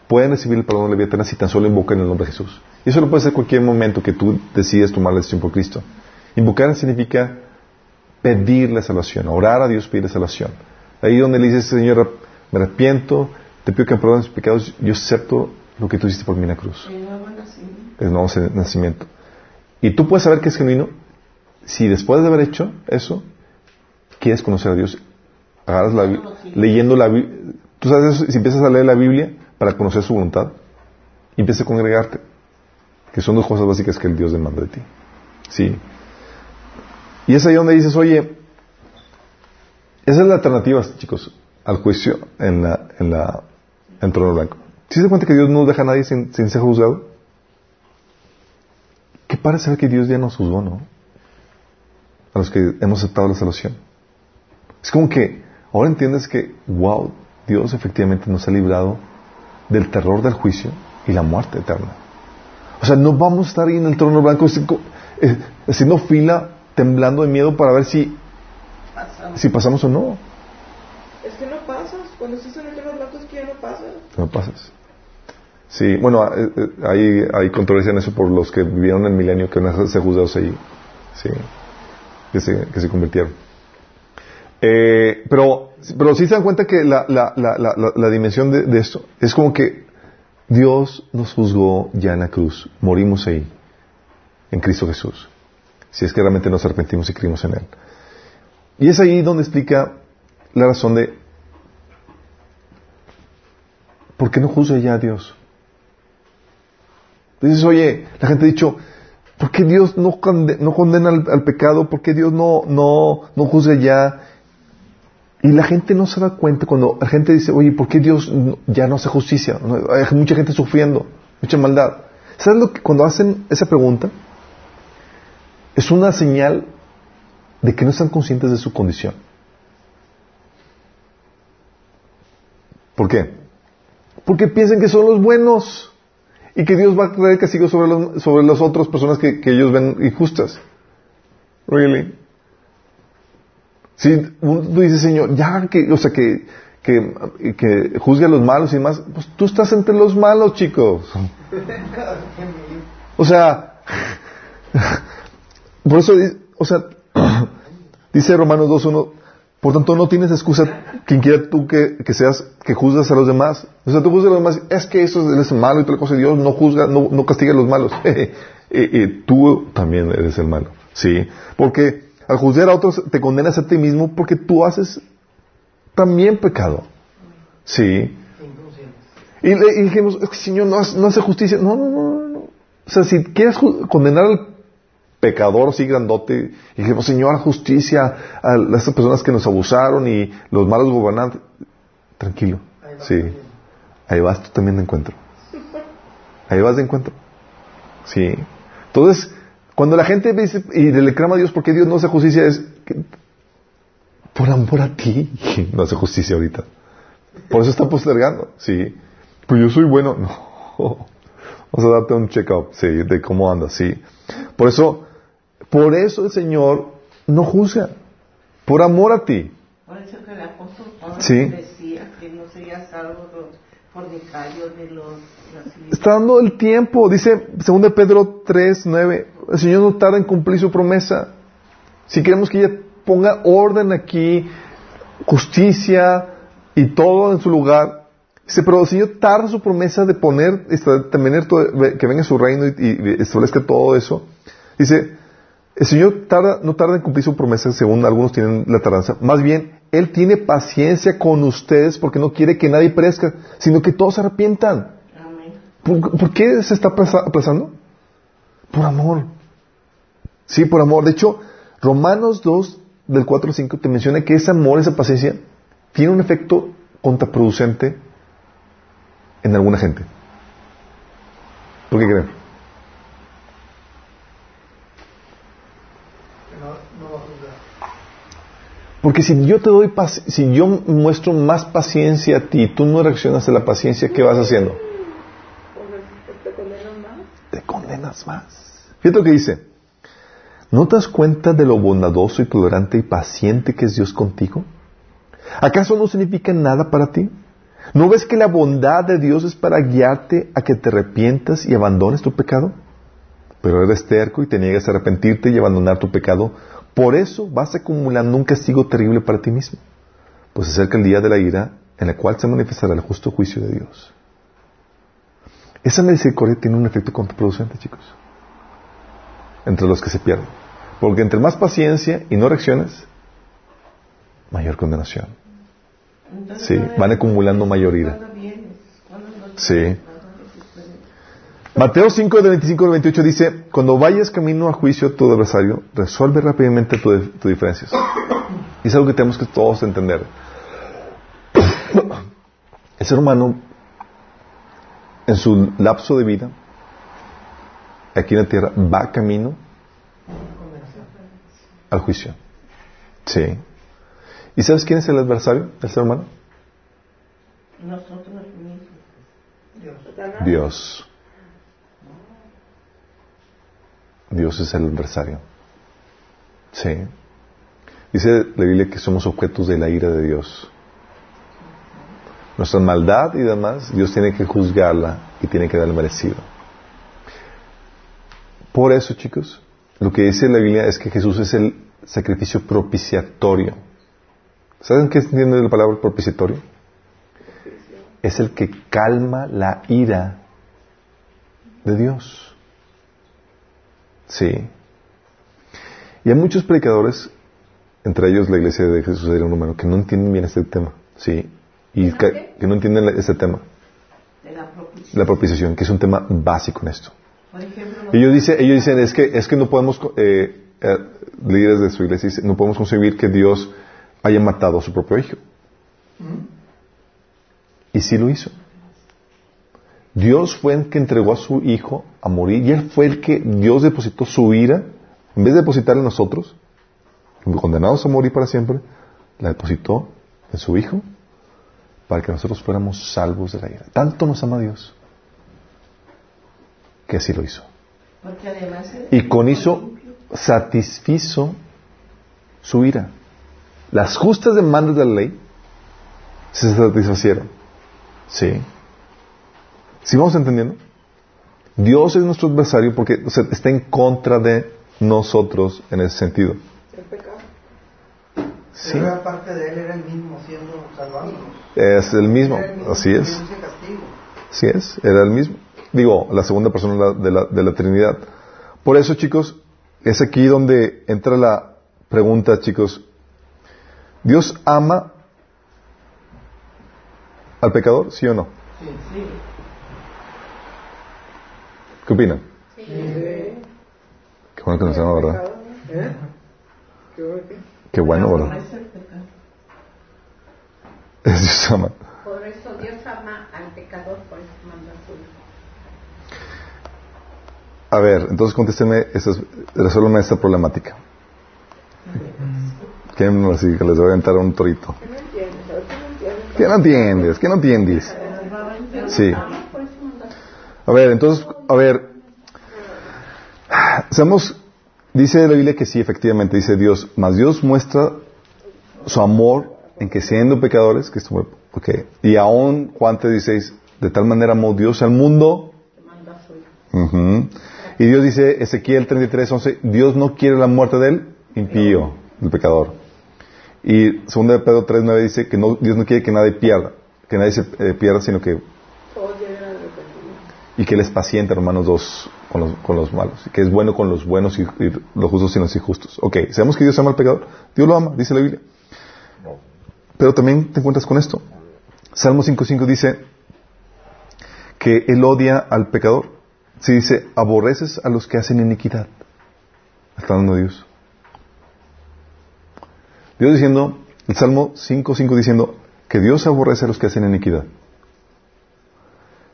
puede recibir el perdón de la vida eterna si tan solo invocan el nombre de Jesús. Y eso lo puede hacer cualquier momento que tú decidas tomar la decisión por Cristo. Invocar significa pedir la salvación, orar a Dios, pedir salvación. Ahí donde le dices, Señor, me arrepiento, te pido que me perdones mis pecados, yo acepto lo que tú hiciste por mí en la cruz. El nuevo nacimiento. El nuevo nacimiento. Y tú puedes saber que es genuino si después de haber hecho eso, quieres conocer a Dios, agarras la, leyendo la Biblia. Tú sabes eso, si empiezas a leer la Biblia para conocer su voluntad, y empiezas a congregarte, que son dos cosas básicas que el Dios demanda de ti. Sí. Y es ahí donde dices, oye, esa es la alternativa, chicos, al juicio en la, en la, en trono blanco. ¿Sí se cuenta que Dios no deja a nadie sin, ser juzgado? ¿Qué parece que Dios ya nos juzgó, no? A los que hemos aceptado la salvación. Es como que ahora entiendes que, wow, Dios efectivamente nos ha librado del terror del juicio y la muerte eterna. O sea, no vamos a estar ahí en el trono blanco eh, haciendo fila, temblando de miedo para ver si, si pasamos o no. Es que no pasas. Cuando estás en el trono blanco es que ya no pasas. No pasas. Sí, bueno, eh, eh, hay, hay controversia en eso por los que vivieron el milenio que van a ser juzgados ahí. Sí, que se, que se convirtieron. Eh, pero, pero sí se dan cuenta que la, la, la, la dimensión de, de, esto es como que Dios nos juzgó ya en la cruz. Morimos ahí, en Cristo Jesús. Si es que realmente nos arrepentimos y creímos en Él. Y es ahí donde explica la razón de ¿por qué no juzga ya a Dios? Dices, oye, la gente ha dicho, ¿por qué Dios no, condena, al, pecado? ¿Por qué Dios no, no, no juzga ya? Y la gente no se da cuenta cuando la gente dice, oye, ¿por qué Dios ya no hace justicia? Hay mucha gente sufriendo, mucha maldad. ¿Sabes lo que cuando hacen esa pregunta? Es una señal de que no están conscientes de su condición. ¿Por qué? Porque piensan que son los buenos y que Dios va a traer castigo sobre, los, sobre las otras personas que, que ellos ven injustas. Really? Si tú dices, Señor, ya que, o sea, que, que, que juzgue a los malos y demás, pues tú estás entre los malos, chicos. O sea, por eso, o sea, dice Romanos 2.1, por tanto no tienes excusa quien quiera tú que, seas, que juzgas a los demás. O sea, tú juzgas a los demás, es que eso es malo y tal cosa, Dios no juzga, no, no castiga a los malos. tú también eres el malo, ¿sí? Porque al juzgar a otros te condenas a ti mismo porque tú haces también pecado. Sí. Y, le, dijimos, es que Señor no, no, hace justicia. No, no, no, no. O sea, si quieres condenar al pecador así grandote, y dijimos, Señor, justicia a estas personas que nos abusaron y los malos gobernantes. Tranquilo. Sí. Ahí vas tú también de encuentro. Ahí vas de encuentro. Sí. Entonces, cuando la gente dice y le clama a Dios porque Dios no hace justicia, es por amor a ti no hace justicia ahorita. Por eso está postergando. Sí. Pues yo soy bueno. No. Vamos a darte un check-up, sí, de cómo andas, sí. Por eso, por eso el Señor no juzga. Por amor a ti. Por eso que el apóstol Pablo decía que no sería salvo por de los... Está dando el tiempo. Dice, según de Pedro 3, 9, el Señor no tarda en cumplir su promesa. Si queremos que ella ponga orden aquí, justicia y todo en su lugar, dice, pero el Señor tarda su promesa de poner, que venga su reino y, establezca todo eso. Dice, el Señor tarda, no tarda en cumplir su promesa, según algunos tienen la tardanza. Más bien, Él tiene paciencia con ustedes porque no quiere que nadie perezca, sino que todos se arrepientan. ¿Por, qué se está aplazando? Por amor. Sí, por amor. De hecho, Romanos 2, del 4 al 5, te menciona que ese amor, esa paciencia, tiene un efecto contraproducente en alguna gente. ¿Por qué creen? Porque si yo te doy si yo muestro más paciencia a ti, tú no reaccionas a la paciencia, ¿qué vas haciendo? Te condenas más. Fíjate lo que dice. ¿No te das cuenta de lo bondadoso y tolerante y paciente que es Dios contigo? ¿Acaso no significa nada para ti? ¿No ves que la bondad de Dios es para guiarte a que te arrepientas y abandones tu pecado? Pero eres terco y te niegas a arrepentirte y abandonar tu pecado. Por eso vas acumulando un castigo terrible para ti mismo. Pues acerca el día de la ira en la cual se manifestará el justo juicio de Dios. Esa misericordia tiene un efecto contraproducente, chicos entre los que se pierden. Porque entre más paciencia y no reacciones, mayor condenación. Sí, van acumulando mayor ira. Sí. Mateo 5, de 25 al 28 dice, cuando vayas camino a juicio tu adversario, resuelve rápidamente tus tu diferencias. Y es algo que tenemos que todos entender. El ser humano, en su lapso de vida, aquí en la tierra, va camino al juicio. Sí. ¿Y sabes quién es el adversario del ser humano? Nosotros mismos. Dios. Dios. Dios es el adversario. Sí. Dice la Biblia que somos objetos de la ira de Dios. Nuestra maldad y demás, Dios tiene que juzgarla y tiene que darle merecido. Por eso, chicos, lo que dice la Biblia es que Jesús es el sacrificio propiciatorio. ¿Saben qué entiende la palabra propiciatorio? Es el que calma la ira de Dios. Sí. Y hay muchos predicadores, entre ellos la iglesia de Jesús sería un número, que no entienden bien este tema. Sí. Y que, no entienden este tema. La propiciación. que es un tema básico en esto. ellos, dicen, ellos dicen, es que, es que no podemos, eh, eh, líderes de su iglesia dicen, no podemos concebir que Dios haya matado a su propio hijo. Y sí lo hizo. Dios fue el que entregó a su hijo a morir y él fue el que Dios depositó su ira, en vez de depositarla en nosotros, condenados a morir para siempre, la depositó en su hijo para que nosotros fuéramos salvos de la ira. Tanto nos ama Dios que así lo hizo. Y con eso satisfizo su ira. Las justas demandas de la ley se satisfacieron. Sí. ¿Sí vamos entendiendo? Dios es nuestro adversario porque está en contra de nosotros en ese sentido. El pecado. Sí. Pero aparte de él era el mismo siendo salvándonos. Es el mismo, así es. Así es, era el mismo. Digo, la segunda persona de la, de la Trinidad. Por eso, chicos, es aquí donde entra la pregunta, chicos. ¿Dios ama al pecador, sí o no? Sí, sí. ¿Qué opinan? Sí. Qué bueno que nos ama, ¿verdad? ¿Eh? Qué bueno, ¿verdad? Dios ama. Por eso Dios ama al pecador, por eso manda a su hijo. A ver, entonces contésteme, resuélveme esta problemática. ¿Quién así que les voy a aventar un torito? ¿Qué no entiendes? ¿Qué no entiendes? Sí. A ver, entonces, a ver, sabemos, dice la Biblia que sí, efectivamente, dice Dios, más Dios muestra su amor en que siendo pecadores, que estuvo, y aún Juan 16, de tal manera amó Dios al mundo. Y Dios dice, Ezequiel 33, 11, Dios no quiere la muerte del impío, del pecador. Y 2 de Pedro 3, 9 dice que no, Dios no quiere que nadie pierda, que nadie se eh, pierda, sino que y que Él es paciente, hermanos, dos, con los, con los malos, que es bueno con los buenos y, los justos y los injustos. Ok, sabemos que Dios ama al pecador, Dios lo ama, dice la Biblia. Pero también te encuentras con esto. Salmo 5.5 dice que Él odia al pecador. Se dice, aborreces a los que hacen iniquidad. Está dando Dios. Dios diciendo, el Salmo 5.5 diciendo que Dios aborrece a los que hacen iniquidad.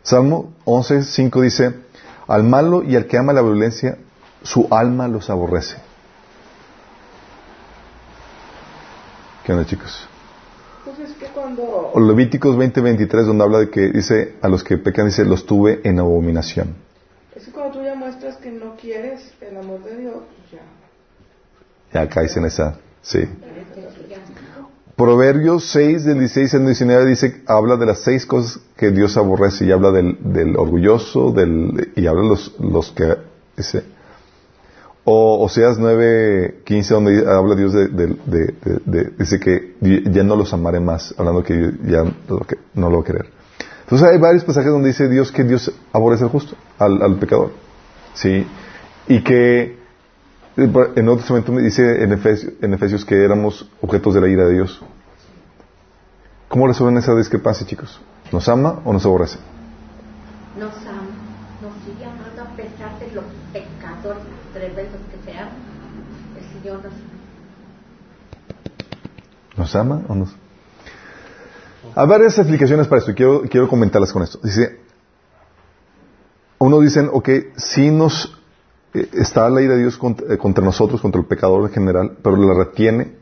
Salmo 11.5 dice, al malo y al que ama la violencia, su alma los aborrece. ¿Qué onda, chicos? Pues es que cuando... Levíticos 20:23, donde habla de que dice, a los que pecan, dice, los tuve en abominación. Es que cuando tú ya muestras que no quieres el amor de Dios, pues ya. Ya caes en esa, sí. Proverbios 6, del 16 al 19, dice, habla de las seis cosas que Dios aborrece y habla del, del orgulloso del, y habla los, los que, o Oseas 9, 15, donde habla Dios de, de, dice que ya no los amaré más, hablando que ya no lo va a querer. Entonces hay varios pasajes donde dice Dios que Dios aborrece al justo, al, al pecador. ¿Sí? Y que en otro momento me dice en Efesios, en Efesios que éramos objetos de la ira de Dios. ¿Cómo resuelven esa discrepancia, chicos? ¿Nos ama o nos aborrece? Nos ama, nos sigue amando pastor tres veces que se ama. El Señor nos ¿Nos ama o nos? Hay varias explicaciones para esto y quiero, quiero comentarlas con esto. Dice, uno dicen, ok, si nos está la ira de Dios contra, eh, contra, nosotros, contra el pecador en general, pero la retiene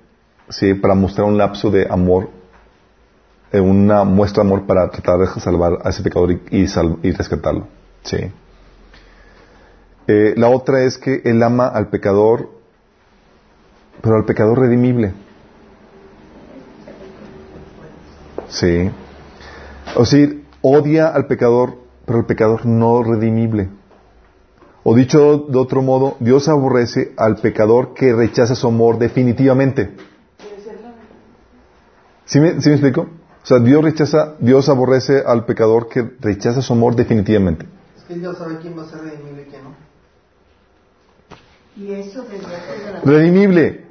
sí, para mostrar un lapso de amor, eh, una muestra de amor para tratar de salvar a ese pecador y, rescatarlo. Sí. la otra es que él ama al pecador, pero al pecador redimible. Sí. O sea, odia al pecador, pero el pecador no redimible. O dicho de otro modo, Dios aborrece al pecador que rechaza su amor definitivamente. ¿Sí me, ¿Sí me explico? O sea, Dios rechaza, Dios aborrece al pecador que rechaza su amor definitivamente. Es que Dios sabe quién va a ser redimible y quién no. Y eso Redimible.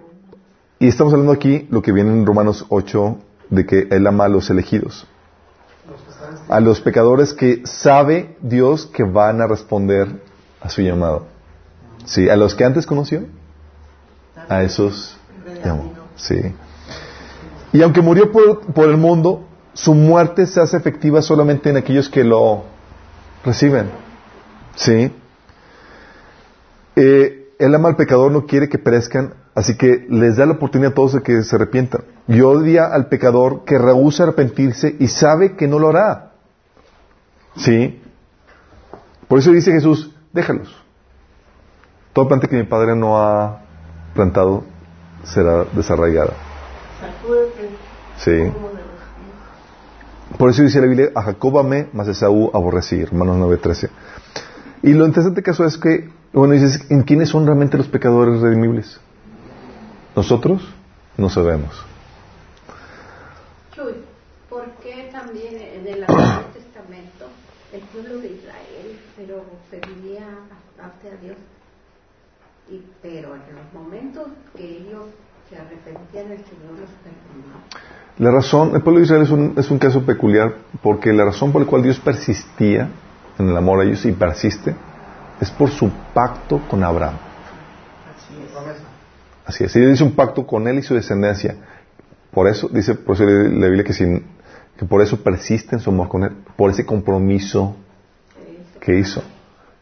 Y estamos hablando aquí lo que viene en Romanos 8, de que Él ama a los elegidos. A los pecadores que sabe Dios que van a responder a su llamado. Sí, a los que antes conoció, a esos llamó. Sí. Y aunque murió por, por, el mundo, su muerte se hace efectiva solamente en aquellos que lo reciben. Sí. Eh, él ama al pecador, no quiere que perezcan, Así que les da la oportunidad a todos de que se arrepientan. Y odia al pecador que rehúsa arrepentirse y sabe que no lo hará. ¿Sí? Por eso dice Jesús, déjalos. Toda planta que mi padre no ha plantado será desarraigada. Sí. Por eso dice la Biblia, a Jacob amé, mas a Esaú aborrecí, hermanos 9.13. Y lo interesante caso es que, bueno, dices, ¿en quiénes son realmente los pecadores redimibles? Nosotros no sabemos. Chuy, ¿por qué también en el Antiguo Testamento el pueblo de Israel pero pedía hacia Dios? Y, pero en los momentos que ellos se arrepentían, el Señor los perdonaba. La razón, el pueblo de Israel es un, es un caso peculiar porque la razón por la cual Dios persistía en el amor a ellos y persiste es por su pacto con Abraham. Así es. Y dice un pacto con él y su descendencia. Por eso, dice por eso la Biblia que, sin, que por eso persiste en su amor con él, por ese compromiso que hizo.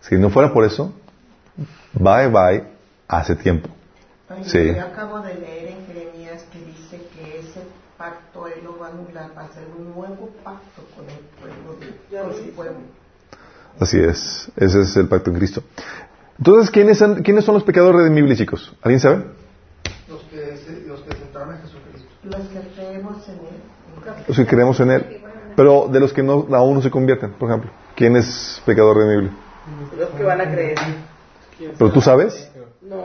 Si no fuera por eso, bye bye hace tiempo. sí. Yo acabo de leer en Jeremías que dice que ese pacto él lo va a anular, va a hacer un nuevo pacto con el pueblo de, con su pueblo. Así es, ese es el pacto en Cristo. Entonces, ¿quiénes son, ¿quiénes son los pecadores redimibles, chicos? ¿Alguien sabe? Los que creemos en Él. Los que creemos en Él. Pero de los que no, aún no se convierten, por ejemplo. ¿Quién es pecador redimible? Los que van a creer. ¿Pero tú sabes? No.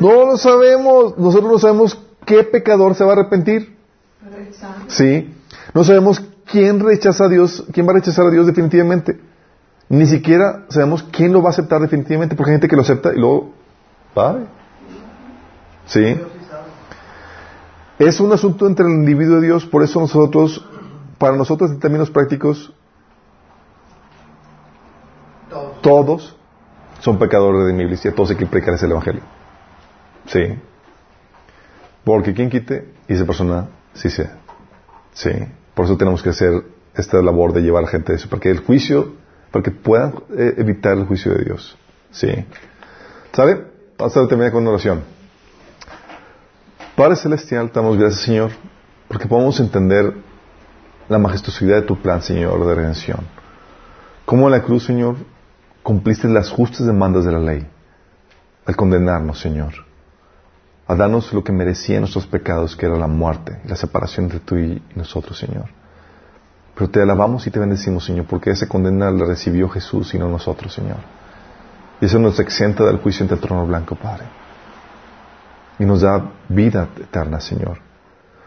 No lo sabemos. Nosotros no sabemos qué pecador se va a arrepentir. Sí. No sabemos quién rechaza a Dios, quién va a rechazar a Dios definitivamente. Ni siquiera sabemos quién lo va a aceptar definitivamente, porque hay gente que lo acepta y luego, ¿vale? Sí. Es un asunto entre el individuo y Dios, por eso nosotros, para nosotros en términos prácticos, todos, son pecadores redimibles y a todos hay que predicar el Evangelio. Sí. Porque quien quite, y esa persona sí sea. Sí. Por eso tenemos que hacer esta labor de llevar a la gente a eso, para que el juicio, para que puedan eh, evitar el juicio de Dios. Sí. ¿Sabe? Vamos a terminar con una oración. Padre Celestial, damos gracias, Señor, porque podemos entender la majestuosidad de tu plan, Señor, de redención. Cómo en la cruz, Señor, cumpliste las justas demandas de la ley al condenarnos, Señor, a darnos lo que merecían nuestros pecados, que era la muerte y la separación entre tú y nosotros, Señor. Pero te alabamos y te bendecimos, Señor, porque esa condena la recibió Jesús y no nosotros, Señor. Y eso nos exenta del juicio ante el trono blanco, Padre y nos da vida eterna, Señor.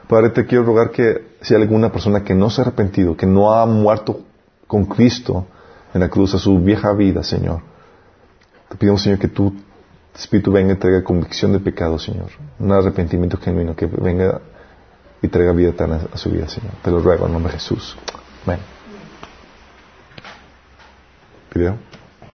Padre, te quiero rogar que si hay alguna persona que no se ha arrepentido, que no ha muerto con Cristo en la cruz a su vieja vida, Señor, te pedimos, Señor, que tu Espíritu venga y traiga convicción de pecado, Señor. Un arrepentimiento genuino que venga y traiga vida eterna a su vida, Señor. Te lo ruego en nombre de Jesús. Amén. ¿Video?